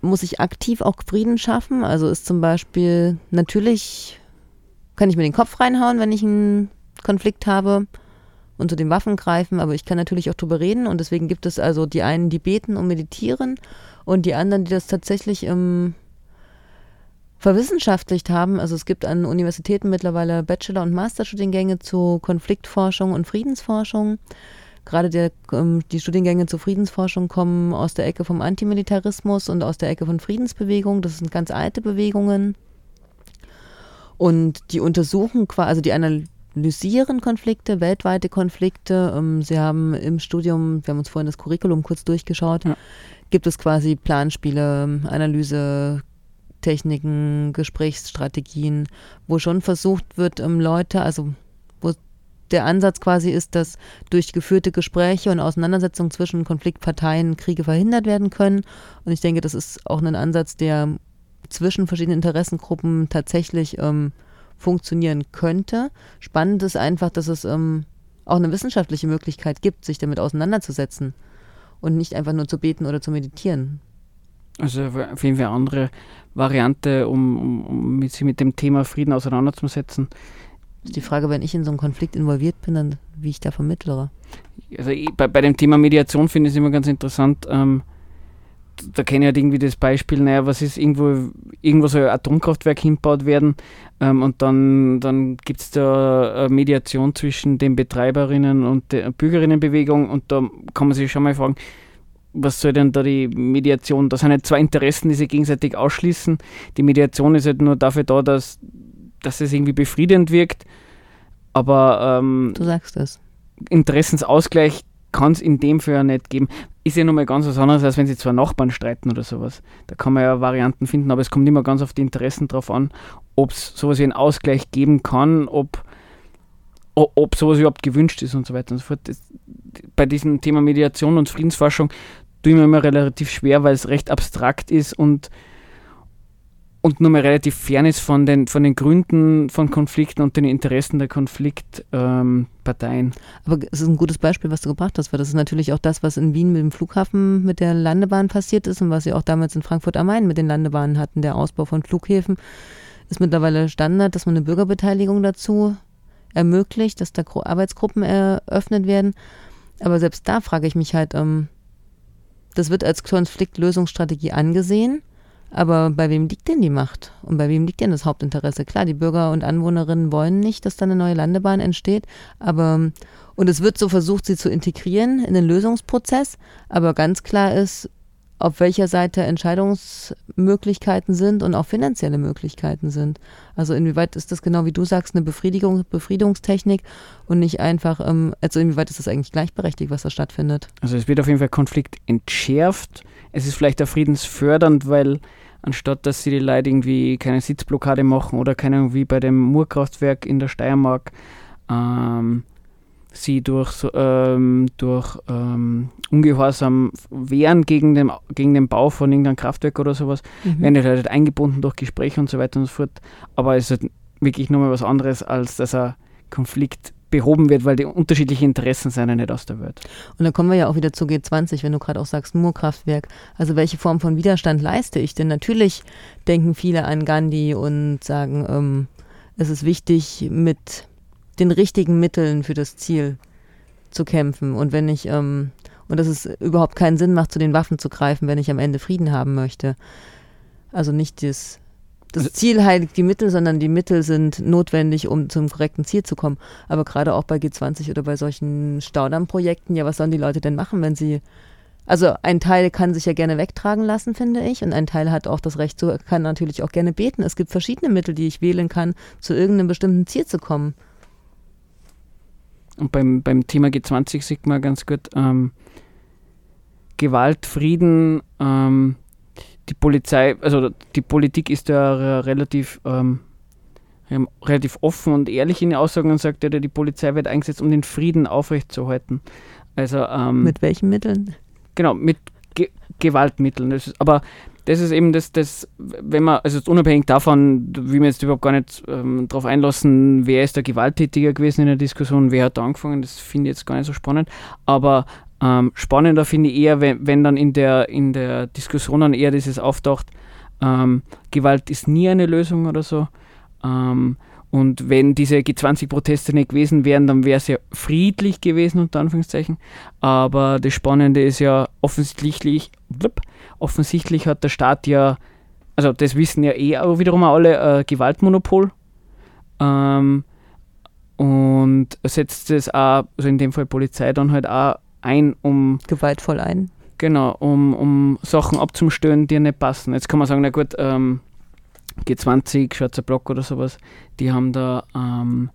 muss ich aktiv auch Frieden schaffen? Also ist zum Beispiel natürlich, kann ich mir den Kopf reinhauen, wenn ich einen Konflikt habe und zu den Waffen greifen, aber ich kann natürlich auch drüber reden und deswegen gibt es also die einen, die beten und meditieren und die anderen, die das tatsächlich im verwissenschaftlicht haben. Also es gibt an Universitäten mittlerweile Bachelor- und Masterstudiengänge zu Konfliktforschung und Friedensforschung. Gerade der, ähm, die Studiengänge zur Friedensforschung kommen aus der Ecke vom Antimilitarismus und aus der Ecke von Friedensbewegung. Das sind ganz alte Bewegungen. Und die untersuchen quasi, also die analysieren Konflikte, weltweite Konflikte. Ähm, sie haben im Studium, wir haben uns vorhin das Curriculum kurz durchgeschaut, ja. gibt es quasi Planspiele, Analyse, Techniken, Gesprächsstrategien, wo schon versucht wird, um Leute, also der Ansatz quasi ist, dass durch geführte Gespräche und Auseinandersetzungen zwischen Konfliktparteien Kriege verhindert werden können. Und ich denke, das ist auch ein Ansatz, der zwischen verschiedenen Interessengruppen tatsächlich ähm, funktionieren könnte. Spannend ist einfach, dass es ähm, auch eine wissenschaftliche Möglichkeit gibt, sich damit auseinanderzusetzen und nicht einfach nur zu beten oder zu meditieren. Also auf jeden Fall eine andere Variante, um, um, um sich mit dem Thema Frieden auseinanderzusetzen. Ist die Frage, wenn ich in so einen Konflikt involviert bin, dann wie ich da vermittlere. Also bei, bei dem Thema Mediation finde ich es immer ganz interessant. Ähm, da kenne ich halt irgendwie das Beispiel, naja, was ist irgendwo, irgendwo soll ein Atomkraftwerk hinbaut werden ähm, und dann, dann gibt es da eine Mediation zwischen den Betreiberinnen und der Bürgerinnenbewegung und da kann man sich schon mal fragen, was soll denn da die Mediation? Das sind halt zwei Interessen, die sich gegenseitig ausschließen. Die Mediation ist halt nur dafür da, dass, dass es irgendwie befriedend wirkt. Aber ähm, du sagst das. Interessensausgleich kann es in dem Fall ja nicht geben. Ist ja nochmal ganz was anderes, als wenn sie zwei Nachbarn streiten oder sowas. Da kann man ja Varianten finden, aber es kommt immer ganz auf die Interessen drauf an, ob es sowas wie einen Ausgleich geben kann, ob, ob sowas überhaupt gewünscht ist und so weiter und so fort. Das, bei diesem Thema Mediation und Friedensforschung tue ich mir immer relativ schwer, weil es recht abstrakt ist und, und nur mal relativ fern ist von den, von den Gründen von Konflikten und den Interessen der Konfliktparteien. Aber es ist ein gutes Beispiel, was du gebracht hast, weil das ist natürlich auch das, was in Wien mit dem Flughafen mit der Landebahn passiert ist und was sie auch damals in Frankfurt am Main mit den Landebahnen hatten. Der Ausbau von Flughäfen ist mittlerweile Standard, dass man eine Bürgerbeteiligung dazu ermöglicht, dass da Arbeitsgruppen eröffnet werden. Aber selbst da frage ich mich halt, ähm, das wird als Konfliktlösungsstrategie angesehen, aber bei wem liegt denn die Macht? Und bei wem liegt denn das Hauptinteresse? Klar, die Bürger und Anwohnerinnen wollen nicht, dass da eine neue Landebahn entsteht, aber und es wird so versucht, sie zu integrieren in den Lösungsprozess, aber ganz klar ist, auf welcher Seite Entscheidungsmöglichkeiten sind und auch finanzielle Möglichkeiten sind. Also inwieweit ist das genau wie du sagst, eine Befriedigung, Befriedungstechnik und nicht einfach, ähm, also inwieweit ist das eigentlich gleichberechtigt, was da stattfindet? Also es wird auf jeden Fall Konflikt entschärft. Es ist vielleicht auch friedensfördernd, weil anstatt dass sie die Leute irgendwie keine Sitzblockade machen oder keine wie bei dem Murkraftwerk in der Steiermark ähm, sie durch, ähm, durch ähm, Ungehorsam wehren gegen den, gegen den Bau von irgendeinem Kraftwerk oder sowas, mhm. werden die Leute halt eingebunden durch Gespräche und so weiter und so fort. Aber es ist halt wirklich nochmal was anderes, als dass ein Konflikt behoben wird, weil die unterschiedlichen Interessen ja nicht aus der Welt. Und dann kommen wir ja auch wieder zu G20, wenn du gerade auch sagst, Murkraftwerk. Also welche Form von Widerstand leiste ich denn? Natürlich denken viele an Gandhi und sagen, ähm, es ist wichtig, mit den richtigen Mitteln für das Ziel zu kämpfen. Und wenn ich, ähm, und dass es überhaupt keinen Sinn macht, zu den Waffen zu greifen, wenn ich am Ende Frieden haben möchte. Also nicht das, das also Ziel heiligt die Mittel, sondern die Mittel sind notwendig, um zum korrekten Ziel zu kommen. Aber gerade auch bei G20 oder bei solchen Staudammprojekten, ja, was sollen die Leute denn machen, wenn sie also ein Teil kann sich ja gerne wegtragen lassen, finde ich, und ein Teil hat auch das Recht, so kann natürlich auch gerne beten. Es gibt verschiedene Mittel, die ich wählen kann, zu irgendeinem bestimmten Ziel zu kommen. Und beim, beim Thema G20 sieht man ganz gut, ähm, Gewalt, Frieden, ähm, die Polizei, also die Politik ist ja relativ, ähm, relativ offen und ehrlich in den Aussagen und sagt ja, die Polizei wird eingesetzt, um den Frieden aufrechtzuerhalten. Also, ähm, mit welchen Mitteln? Genau, mit Ge Gewaltmitteln. Das ist, aber das ist eben das, das, wenn man, also unabhängig davon, wie wir jetzt überhaupt gar nicht ähm, darauf einlassen, wer ist der Gewalttätiger gewesen in der Diskussion, wer hat da angefangen, das finde ich jetzt gar nicht so spannend. Aber ähm, spannender finde ich eher, wenn, wenn dann in der, in der Diskussion dann eher dieses auftaucht, ähm, Gewalt ist nie eine Lösung oder so. Ähm, und wenn diese G20-Proteste nicht gewesen wären, dann wäre es ja friedlich gewesen, unter Anführungszeichen. Aber das Spannende ist ja offensichtlich, blub, offensichtlich hat der Staat ja, also das wissen ja eh auch wiederum alle, äh, Gewaltmonopol. Ähm, und setzt es auch, also in dem Fall Polizei, dann halt auch ein, um. Gewaltvoll ein. Genau, um, um Sachen abzustören, die nicht passen. Jetzt kann man sagen, na gut, ähm, G20, Schwarzer Block oder sowas, die haben da, ähm,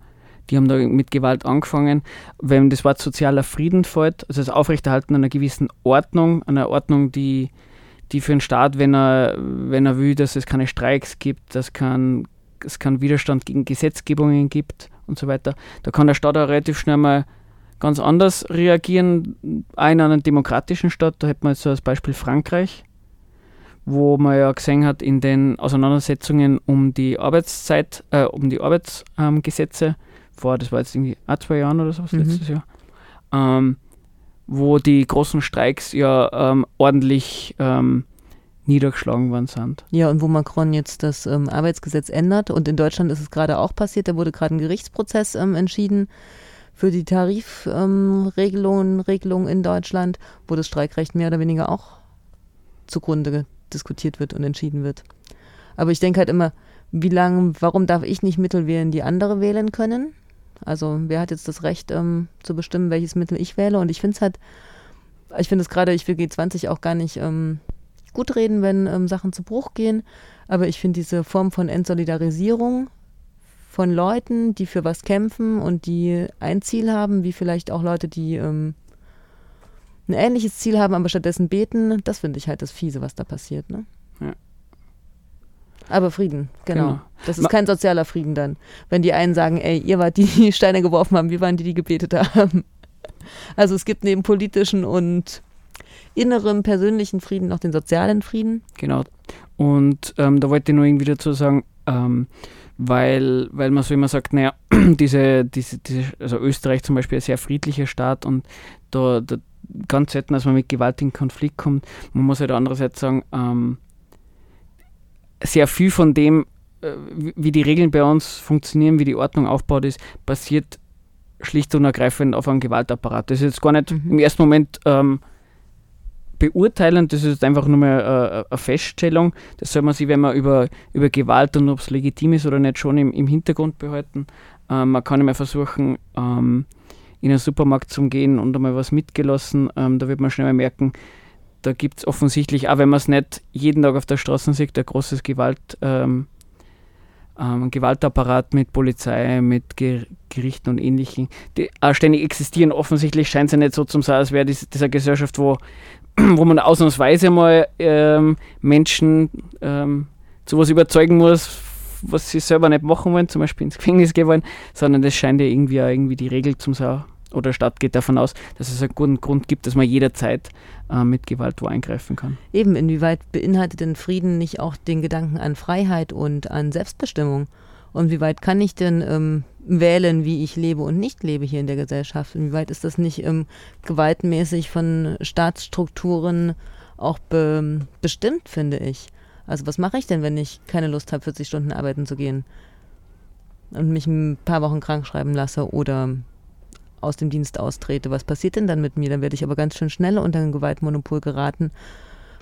die haben da mit Gewalt angefangen. Wenn das Wort sozialer Frieden fällt, also das Aufrechterhalten einer gewissen Ordnung, einer Ordnung, die, die für den Staat, wenn er, wenn er will, dass es keine Streiks gibt, dass kein, es keinen Widerstand gegen Gesetzgebungen gibt und so weiter, da kann der Staat auch relativ schnell mal ganz anders reagieren. Auch in einem demokratischen Staat, da hätte man jetzt so als Beispiel Frankreich, wo man ja gesehen hat in den Auseinandersetzungen um die Arbeitszeit, äh, um die Arbeitsgesetze, ähm, vor, das war jetzt irgendwie ein, zwei Jahren oder so, mhm. letztes Jahr, ähm, wo die großen Streiks ja ähm, ordentlich ähm, niedergeschlagen worden sind. Ja, und wo Macron jetzt das ähm, Arbeitsgesetz ändert und in Deutschland ist es gerade auch passiert, da wurde gerade ein Gerichtsprozess ähm, entschieden für die Tarifregelungen Regelungen in Deutschland, wo das Streikrecht mehr oder weniger auch zugrunde diskutiert wird und entschieden wird. Aber ich denke halt immer, wie lange, warum darf ich nicht Mittel wählen, die andere wählen können? Also wer hat jetzt das Recht ähm, zu bestimmen, welches Mittel ich wähle? Und ich finde es halt, ich finde es gerade, ich will G20 auch gar nicht ähm, gut reden, wenn ähm, Sachen zu Bruch gehen. Aber ich finde diese Form von Entsolidarisierung von Leuten, die für was kämpfen und die ein Ziel haben, wie vielleicht auch Leute, die ähm, ein ähnliches Ziel haben, aber stattdessen beten, das finde ich halt das Fiese, was da passiert. Ne? Ja. Aber Frieden, genau. genau. Das ist Ma kein sozialer Frieden dann. Wenn die einen sagen, ey, ihr wart die, die Steine geworfen haben, wir waren die, die gebetet haben. Also es gibt neben politischen und innerem persönlichen Frieden noch den sozialen Frieden. Genau. Und ähm, da wollte ich nur irgendwie dazu sagen, ähm, weil, weil man so immer sagt, naja, diese, diese, diese, also Österreich zum Beispiel ein sehr friedlicher Staat und da, da ganz selten, dass man mit Gewalt in Konflikt kommt. Man muss halt andererseits sagen, ähm, sehr viel von dem, äh, wie die Regeln bei uns funktionieren, wie die Ordnung aufgebaut ist, basiert schlicht und ergreifend auf einem Gewaltapparat. Das ist jetzt gar nicht mhm. im ersten Moment ähm, beurteilend, das ist einfach nur mal äh, eine Feststellung. Das soll man sich, wenn man über, über Gewalt und ob es legitim ist oder nicht, schon im, im Hintergrund behalten. Ähm, man kann immer versuchen, ähm, in einen Supermarkt zu gehen und einmal was mitgelassen. Ähm, da wird man schnell mal merken, da gibt es offensichtlich, auch wenn man es nicht jeden Tag auf der Straße sieht, ein großes Gewalt, ähm, ähm, Gewaltapparat mit Polizei, mit Ger Gerichten und Ähnlichem, die auch ständig existieren. Offensichtlich scheint es ja nicht so zu sein, als wäre dies, dieser Gesellschaft, wo, wo man ausnahmsweise mal ähm, Menschen ähm, zu was überzeugen muss, was sie selber nicht machen wollen, zum Beispiel ins Gefängnis gehen wollen, sondern das scheint ja irgendwie, auch irgendwie die Regel zum sein oder Stadt geht davon aus, dass es einen guten Grund gibt, dass man jederzeit äh, mit Gewalt wo eingreifen kann. Eben, inwieweit beinhaltet denn Frieden nicht auch den Gedanken an Freiheit und an Selbstbestimmung? Und wie weit kann ich denn ähm, wählen, wie ich lebe und nicht lebe hier in der Gesellschaft? Inwieweit ist das nicht ähm, gewaltmäßig von Staatsstrukturen auch be bestimmt, finde ich? Also was mache ich denn, wenn ich keine Lust habe, 40 Stunden arbeiten zu gehen und mich ein paar Wochen krank schreiben lasse oder aus dem Dienst austrete. Was passiert denn dann mit mir? Dann werde ich aber ganz schön schnell unter ein Gewaltmonopol geraten,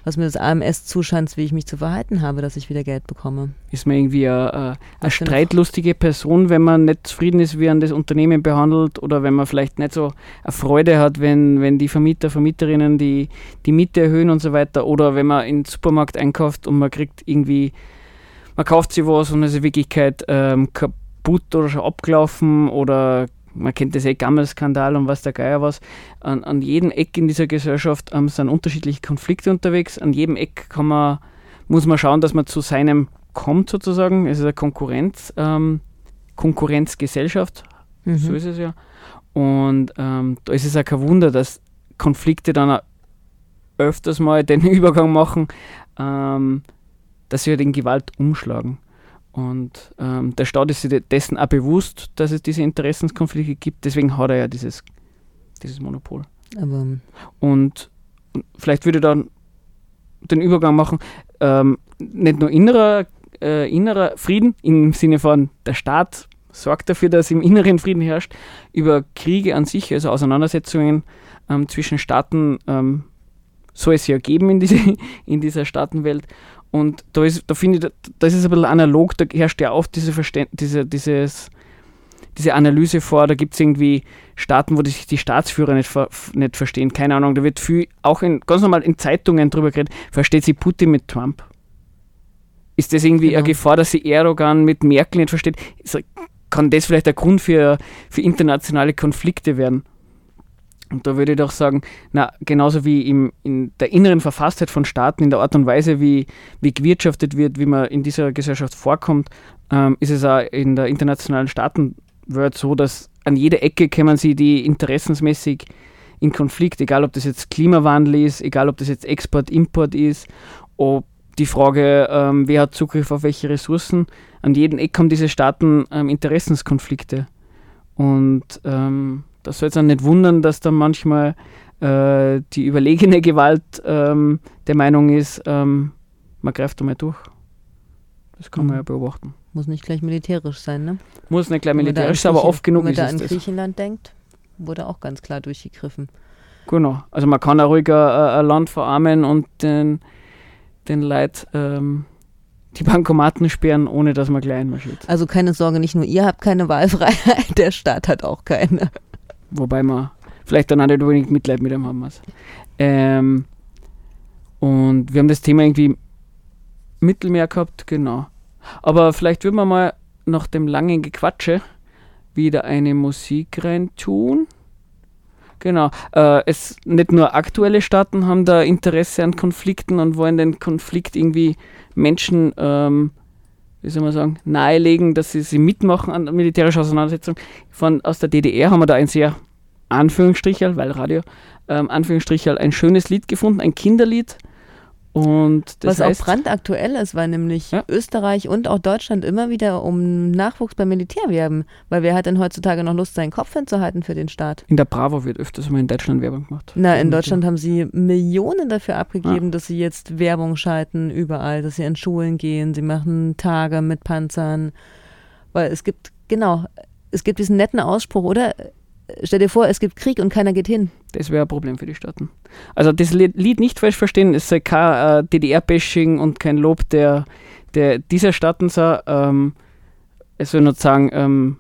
was mir das AMS zuschanzt, wie ich mich zu verhalten habe, dass ich wieder Geld bekomme. Ist man irgendwie eine, eine streitlustige Person, wenn man nicht zufrieden ist, wie man das Unternehmen behandelt? Oder wenn man vielleicht nicht so eine Freude hat, wenn, wenn die Vermieter, Vermieterinnen die, die Miete erhöhen und so weiter? Oder wenn man in den Supermarkt einkauft und man kriegt irgendwie, man kauft sich was und es ist in Wirklichkeit ähm, kaputt oder schon abgelaufen oder man kennt das eh Gammelskandal und was der Geier was. An, an jedem Eck in dieser Gesellschaft ähm, sind unterschiedliche Konflikte unterwegs. An jedem Eck kann man, muss man schauen, dass man zu seinem kommt sozusagen. Es ist eine Konkurrenz, ähm, Konkurrenzgesellschaft, mhm. so ist es ja. Und ähm, da ist es auch kein Wunder, dass Konflikte dann öfters mal den Übergang machen, ähm, dass sie halt in Gewalt umschlagen. Und ähm, der Staat ist sich dessen auch bewusst, dass es diese Interessenskonflikte gibt. Deswegen hat er ja dieses, dieses Monopol. Aber und, und vielleicht würde ich dann den Übergang machen, ähm, nicht nur innerer, äh, innerer Frieden im Sinne von der Staat sorgt dafür, dass im inneren Frieden herrscht, über Kriege an sich, also Auseinandersetzungen ähm, zwischen Staaten ähm, soll es ja geben in, diese, in dieser Staatenwelt und da ist, da finde ich, da ist es ein bisschen analog, da herrscht ja oft diese, Verständ diese, dieses, diese Analyse vor, da gibt es irgendwie Staaten, wo sich die Staatsführer nicht, ver nicht verstehen. Keine Ahnung, da wird viel, auch in, ganz normal in Zeitungen drüber geredet, versteht sich Putin mit Trump? Ist das irgendwie genau. eine Gefahr, dass sie Erdogan mit Merkel nicht versteht? Kann das vielleicht der Grund für, für internationale Konflikte werden? Und da würde ich doch sagen, na, genauso wie im, in der inneren Verfasstheit von Staaten, in der Art und Weise, wie, wie gewirtschaftet wird, wie man in dieser Gesellschaft vorkommt, ähm, ist es auch in der internationalen Staatenwelt so, dass an jeder Ecke kämen sie die interessensmäßig in Konflikt, egal ob das jetzt Klimawandel ist, egal ob das jetzt Export, Import ist, ob die Frage, ähm, wer hat Zugriff auf welche Ressourcen, an jedem Eck haben diese Staaten ähm, Interessenskonflikte. Und ähm, das soll jetzt auch nicht wundern, dass da manchmal äh, die überlegene Gewalt ähm, der Meinung ist, ähm, man greift da mal durch. Das kann mhm. man ja beobachten. Muss nicht gleich militärisch sein, ne? Muss nicht gleich militärisch sein, aber oft genug ist es Wenn man da an Griechenland denkt, wurde auch ganz klar durchgegriffen. Genau. Also man kann auch ruhig ein, ein Land verarmen und den, den Leuten ähm, die Bankomaten sperren, ohne dass man gleich einmarschiert. Also keine Sorge, nicht nur ihr habt keine Wahlfreiheit, der Staat hat auch keine. Wobei man vielleicht dann auch nicht unbedingt Mitleid mit ihm haben muss. Ähm, und wir haben das Thema irgendwie Mittelmeer gehabt, genau. Aber vielleicht würden wir mal nach dem langen Gequatsche wieder eine Musik rein tun. Genau. Äh, es nicht nur aktuelle Staaten haben da Interesse an Konflikten und wollen den Konflikt irgendwie Menschen, ähm, wie soll man sagen, nahelegen, dass sie, sie mitmachen an militärischer Auseinandersetzung. Von, aus der DDR haben wir da ein sehr Anführungsstrichel, weil Radio, ähm, Anführungsstrichel, ein schönes Lied gefunden, ein Kinderlied. Und Was heißt, auch brandaktuell ist, weil nämlich ja. Österreich und auch Deutschland immer wieder um Nachwuchs beim Militär werben. Weil wer hat denn heutzutage noch Lust, seinen Kopf hinzuhalten für den Staat? In der Bravo wird öfters mal in Deutschland Werbung gemacht. Na, in Deutschland haben sie Millionen dafür abgegeben, ja. dass sie jetzt Werbung schalten überall, dass sie in Schulen gehen, sie machen Tage mit Panzern. Weil es gibt, genau, es gibt diesen netten Ausspruch, oder? Stell dir vor, es gibt Krieg und keiner geht hin. Das wäre ein Problem für die Staaten. Also das Lied nicht falsch verstehen, es sei kein äh, DDR-Bashing und kein Lob der, der dieser Staaten. Ähm, es soll nur sagen, ähm,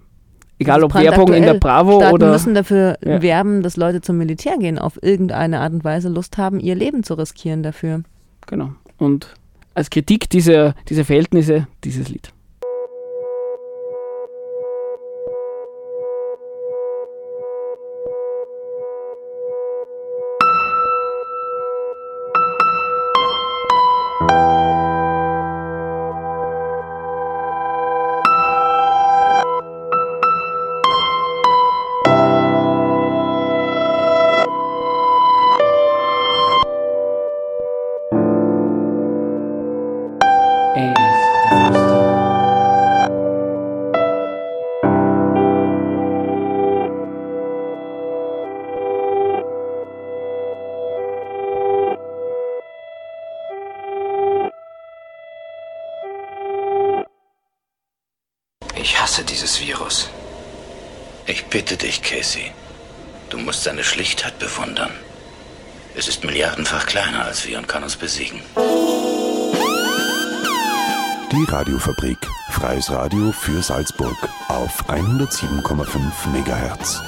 Egal ob Werbung in der. Bravo Staaten oder. müssen dafür Ja. werben, dass Leute zum Militär gehen, auf irgendeine Art und Weise Lust haben, ihr Leben zu riskieren dafür. Genau. Und als Kritik dieser, dieser Verhältnisse dieses Lied. Uns besiegen. Die Radiofabrik. Freies Radio für Salzburg auf 107,5 MHz.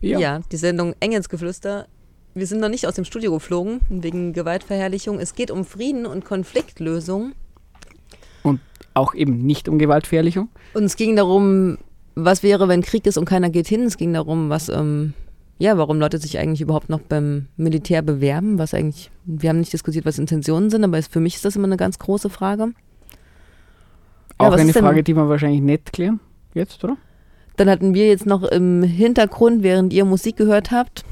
Ja. die Sendung Engelsgeflüster. Wir sind noch nicht aus dem Studio geflogen, wegen Gewaltverherrlichung. Es geht um Frieden und Konfliktlösung. Und auch eben nicht um Gewaltverherrlichung. Und es ging darum, was wäre, wenn Krieg ist und keiner geht hin. Es ging darum, was, ähm, ja, warum Leute sich eigentlich überhaupt noch beim Militär bewerben. Was eigentlich, wir haben nicht diskutiert, was Intentionen sind, aber es, für mich ist das immer eine ganz große Frage. Auch eine ist denn- Frage, die wir wahrscheinlich nicht klären. Jetzt, oder? Dann hatten wir jetzt noch im Hintergrund, während ihr Musik gehört habt,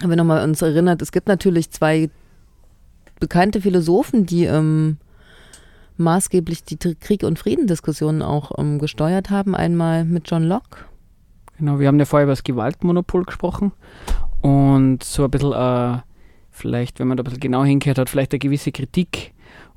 haben wir nochmal uns erinnert, es gibt natürlich zwei bekannte Philosophen, die ähm, maßgeblich die Krieg- und Friedendiskussionen auch ähm, gesteuert haben. Einmal mit John Locke. Genau, wir haben ja vorher über das Gewaltmonopol gesprochen und so ein bisschen, äh, vielleicht, wenn man da ein bisschen genau hingehört hat, vielleicht eine gewisse Kritik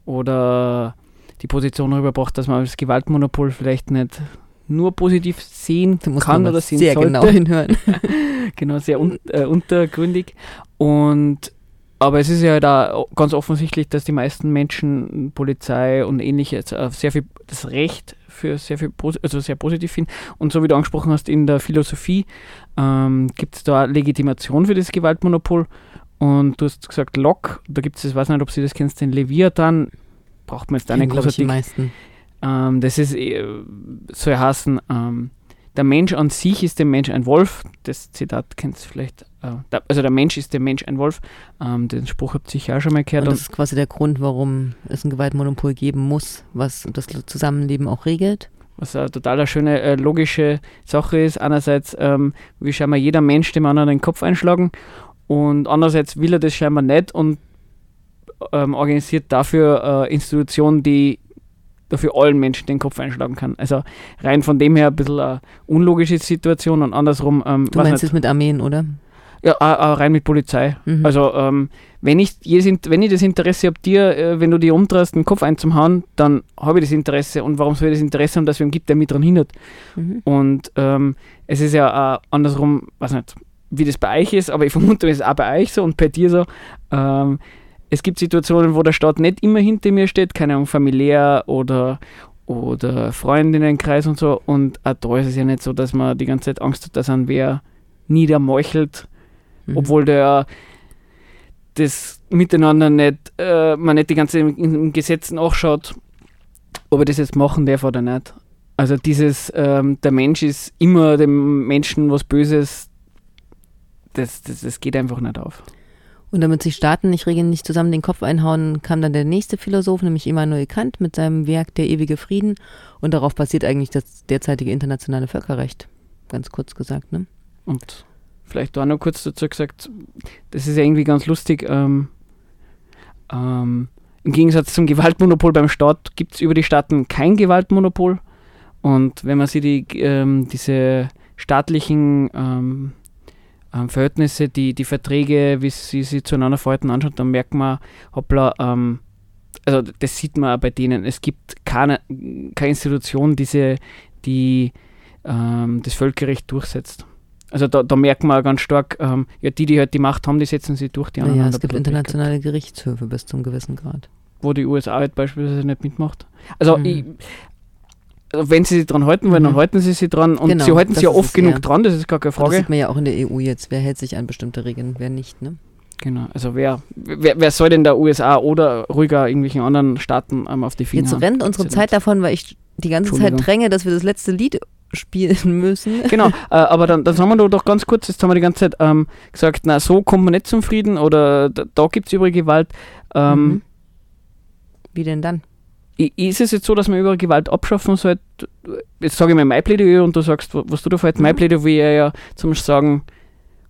oder die Position rüberbracht, dass man das Gewaltmonopol vielleicht nicht nur positiv sehen kann oder sehen sehr sollte. genau hinhören. genau, sehr un äh, untergründig. Und aber es ist ja da ganz offensichtlich, dass die meisten Menschen Polizei und ähnliches äh, sehr viel das Recht für sehr viel also sehr positiv finden. Und so wie du angesprochen hast, in der Philosophie ähm, gibt es da Legitimation für das Gewaltmonopol. Und du hast gesagt, Locke, da gibt es, ich weiß nicht, ob Sie das kennst, den Leviathan, braucht man jetzt glaub ich, die meisten. ähm, das ist, äh, soll heißen, ähm, der Mensch an sich ist dem Mensch ein Wolf. Das Zitat kennst du vielleicht. Äh, da, also der Mensch ist dem Mensch ein Wolf. Ähm, den Spruch habt ihr sicher auch schon mal gehört. Und das ist quasi der Grund, warum es ein Gewaltmonopol geben muss, was das Zusammenleben auch regelt. was eine total schöne, äh, logische Sache ist. Einerseits ähm, will scheinbar jeder Mensch dem anderen den Kopf einschlagen und andererseits will er das scheinbar nicht und ähm, organisiert dafür äh, Institutionen, die dafür allen Menschen den Kopf einschlagen kann. Also rein von dem her ein bisschen eine unlogische Situation und andersrum, ähm, Du meinst es mit Armeen, oder? ja, äh, rein mit Polizei. Mhm. Also ähm, wenn, ich wenn ich das Interesse habe, dir, äh, wenn du dir umdrehst, den Kopf einzuhauen, dann habe ich das Interesse. Und warum soll ich das Interesse haben, dass wer gibt, der mich daran hindert? Mhm. Und ähm, es ist ja äh, andersrum, weiß nicht, wie das bei euch ist, aber ich vermute, es ist auch bei euch so und bei dir so. Ähm, es gibt Situationen, wo der Staat nicht immer hinter mir steht, keine Ahnung, familiär oder, oder Freundinnenkreis und so. Und auch da ist es ja nicht so, dass man die ganze Zeit Angst hat, dass ein wer niedermeuchelt, Mhm. obwohl der das miteinander nicht, äh, man nicht die ganze Zeit im, Gesetz nachschaut, ob er das jetzt machen darf oder nicht. Also dieses, ähm, der Mensch ist immer dem Menschen was Böses, das, das, das geht einfach nicht auf. Und damit sich Staaten nicht regeln, nicht zusammen den Kopf einhauen, kam dann der nächste Philosoph, nämlich Immanuel Kant, mit seinem Werk Der ewige Frieden. Und darauf basiert eigentlich das derzeitige internationale Völkerrecht. Ganz kurz gesagt, ne? Und vielleicht auch noch kurz dazu gesagt, das ist ja irgendwie ganz lustig. Ähm, ähm, Im Gegensatz zum Gewaltmonopol beim Staat gibt es über die Staaten kein Gewaltmonopol. Und wenn man sich die, ähm, diese staatlichen ähm, Verhältnisse, die, die Verträge, wie sie sich zueinander verhalten, anschaut, dann merkt man, hoppla, ähm, also das sieht man auch bei denen. Es gibt keine, keine Institution, diese, die ähm, das Völkerrecht durchsetzt. Also da, da merkt man ganz stark, ähm, ja, die, die halt die Macht haben, die setzen sie durch, die anderen haben es gibt internationale Gerichtshöfe bis zum gewissen Grad. wo die USA halt beispielsweise nicht mitmacht. Also, Mhm. ich, wenn sie sich dran halten wollen, dann Mhm. halten sie sich dran und Genau, sie halten das sich ja oft genug eher. dran, das ist gar keine Das Frage. sieht man ja auch in der EU jetzt. Wer hält sich an bestimmte Regeln, wer nicht, ne? Genau, also wer, wer, wer soll denn der USA oder ruhiger irgendwelchen anderen Staaten ähm, auf die Finger Jetzt rennt unsere ja Zeit davon, weil ich die ganze Zeit dränge, dass wir das letzte Lied spielen müssen. Genau, äh, aber dann, dann haben wir doch ganz kurz, jetzt haben wir die ganze Zeit ähm, gesagt, na so kommt man nicht zum Frieden oder da, da gibt es überall Gewalt. Ähm, Mhm. Wie denn dann? Ist es jetzt so, dass man überall Gewalt abschaffen sollte? Jetzt sage ich mal mein Plädoyer und du sagst, wa- was du da fällt. Mein Mhm. Plädoyer ja zum sagen,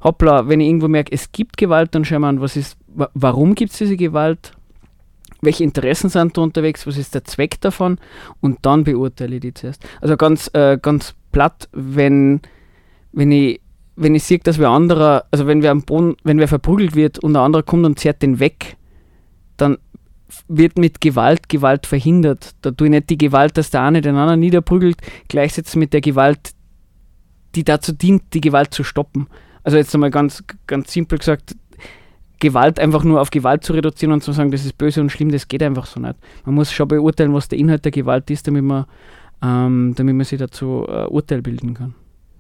hoppla, wenn ich irgendwo merke, es gibt Gewalt, dann schauen wir an, was ist, wa warum gibt es diese Gewalt? Welche Interessen sind da unterwegs? Was ist der Zweck davon? Und dann beurteile ich die zuerst. Also ganz, äh, ganz platt, wenn, wenn ich wenn ich sehe, dass wer anderer, also wenn wer am Boden, wenn wer verprügelt wird und ein anderer kommt und zerrt den weg, dann wird mit Gewalt Gewalt verhindert. Da tue ich nicht die Gewalt, dass der eine den anderen niederprügelt, gleichsetzen mit der Gewalt, die dazu dient, die Gewalt zu stoppen. Also jetzt einmal ganz, ganz simpel gesagt, Gewalt einfach nur auf Gewalt zu reduzieren und zu sagen, das ist böse und schlimm, das geht einfach so nicht. Man muss schon beurteilen, was der Inhalt der Gewalt ist, damit man, ähm, damit man sich dazu äh, Urteil bilden kann.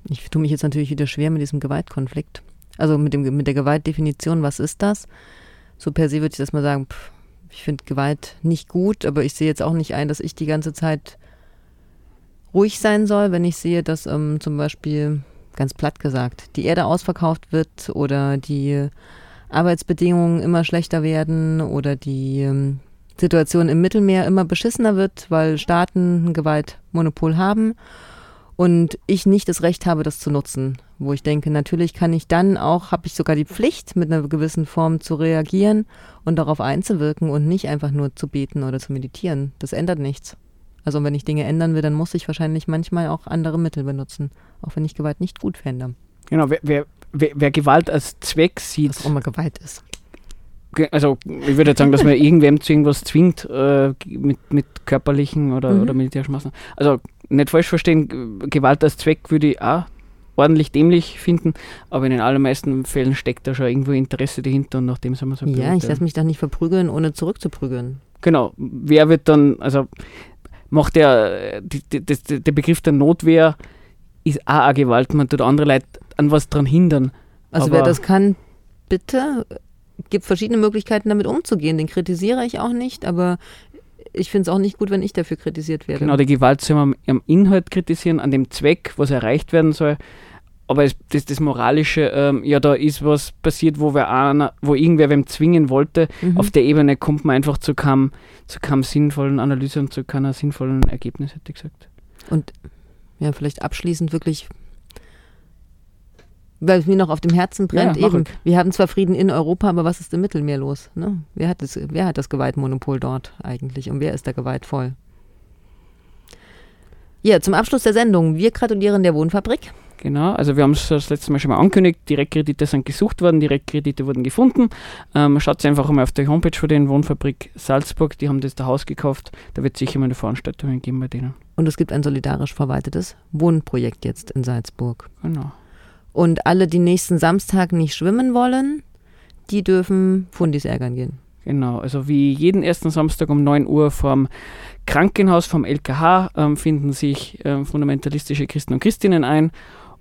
Ich tue mich jetzt natürlich wieder schwer mit diesem Gewaltkonflikt. Also mit, dem, mit der Gewaltdefinition, was ist das? So per se würde ich das mal sagen, pff, ich finde Gewalt nicht gut, aber ich sehe jetzt auch nicht ein, dass ich die ganze Zeit ruhig sein soll, wenn ich sehe, dass ähm, zum Beispiel, ganz platt gesagt, die Erde ausverkauft wird oder die Arbeitsbedingungen immer schlechter werden oder die ähm, Situation im Mittelmeer immer beschissener wird, weil Staaten ein Gewaltmonopol haben und ich nicht das Recht habe, das zu nutzen. Wo ich denke, natürlich kann ich dann auch, habe ich sogar die Pflicht, mit einer gewissen Form zu reagieren und darauf einzuwirken und nicht einfach nur zu beten oder zu meditieren. Das ändert nichts. Also wenn ich Dinge ändern will, dann muss ich wahrscheinlich manchmal auch andere Mittel benutzen, auch wenn ich Gewalt nicht gut fände. Genau, wer, wer, wer, wer Gewalt als Zweck sieht, Was auch immer Gewalt ist. Also ich würde jetzt sagen, dass man irgendwem zu irgendwas zwingt, äh, mit, mit körperlichen oder, Mhm. oder militärischen Maßnahmen. Also nicht falsch verstehen, Gewalt als Zweck würde ich auch ordentlich dämlich finden, aber in den allermeisten Fällen steckt da schon irgendwo Interesse dahinter und nach dem soll man so Ja, ich lasse mich doch nicht verprügeln, ohne zurückzuprügeln. Genau, wer wird dann, also macht der, die, die, das, der Begriff der Notwehr ist auch eine Gewalt, man tut andere Leute an was dran hindern. Also wer das kann, bitte. Gibt verschiedene Möglichkeiten, damit umzugehen. Den kritisiere ich auch nicht, aber ich finde es auch nicht gut, wenn ich dafür kritisiert werde. Genau, die Gewalt soll man am Inhalt kritisieren, an dem Zweck, was erreicht werden soll. Aber es, das, das Moralische, ähm, ja, da ist was passiert, wo, wer einer, wo irgendwer wem zwingen wollte. Mhm. Auf der Ebene kommt man einfach zu keinem, zu keinem sinnvollen Analyse und zu keiner sinnvollen Ergebnis, hätte ich gesagt. Und ja, vielleicht abschließend wirklich, weil es mir noch auf dem Herzen brennt, Ja, eben. ich. Wir haben zwar Frieden in Europa, aber was ist im Mittelmeer los? Ne? Wer, hat das, wer hat das Gewaltmonopol dort eigentlich und wer ist da gewaltvoll? Ja, zum Abschluss der Sendung. Wir gratulieren der Wohnfabrik. Genau, also wir haben es das letzte Mal schon mal angekündigt, Direktkredite sind gesucht worden, Direktkredite wurden gefunden. Ähm, Schaut einfach mal auf der Homepage von den Wohnfabrik Salzburg, die haben das da Haus gekauft. Da wird sicher mal eine Veranstaltung geben bei denen. Und es gibt ein solidarisch verwaltetes Wohnprojekt jetzt in Salzburg. Genau. Und alle, die nächsten Samstag nicht schwimmen wollen, die dürfen Fundis ärgern gehen. Genau, also wie jeden ersten Samstag um 9 Uhr vom Krankenhaus, vom LKH, ähm, finden sich ähm, fundamentalistische Christen und Christinnen ein,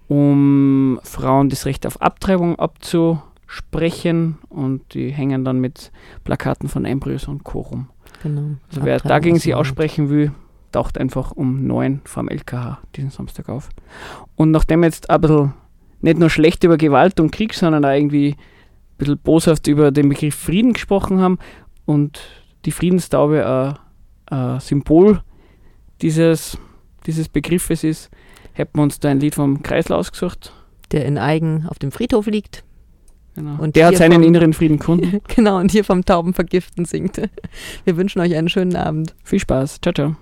um Frauen das Recht auf Abtreibung abzusprechen und die hängen dann mit Plakaten von Embryos und Co. rum. Genau. Also wer Abtreibung dagegen sie aussprechen will, taucht einfach um 9 vom LKH diesen Samstag auf. Und nachdem jetzt ein bisschen nicht nur schlecht über Gewalt und Krieg, sondern auch irgendwie ein bisschen boshaft über den Begriff Frieden gesprochen haben und die Friedenstaube ein, ein Symbol dieses, dieses Begriffes ist, hätten wir uns da ein Lied vom Kreisler ausgesucht. Der in Eigen auf dem Friedhof liegt. Genau. Und Der hat seinen vom- inneren Frieden gefunden. Genau, und hier vom Taubenvergiften singt. Wir wünschen euch einen schönen Abend. Viel Spaß. Ciao, ciao.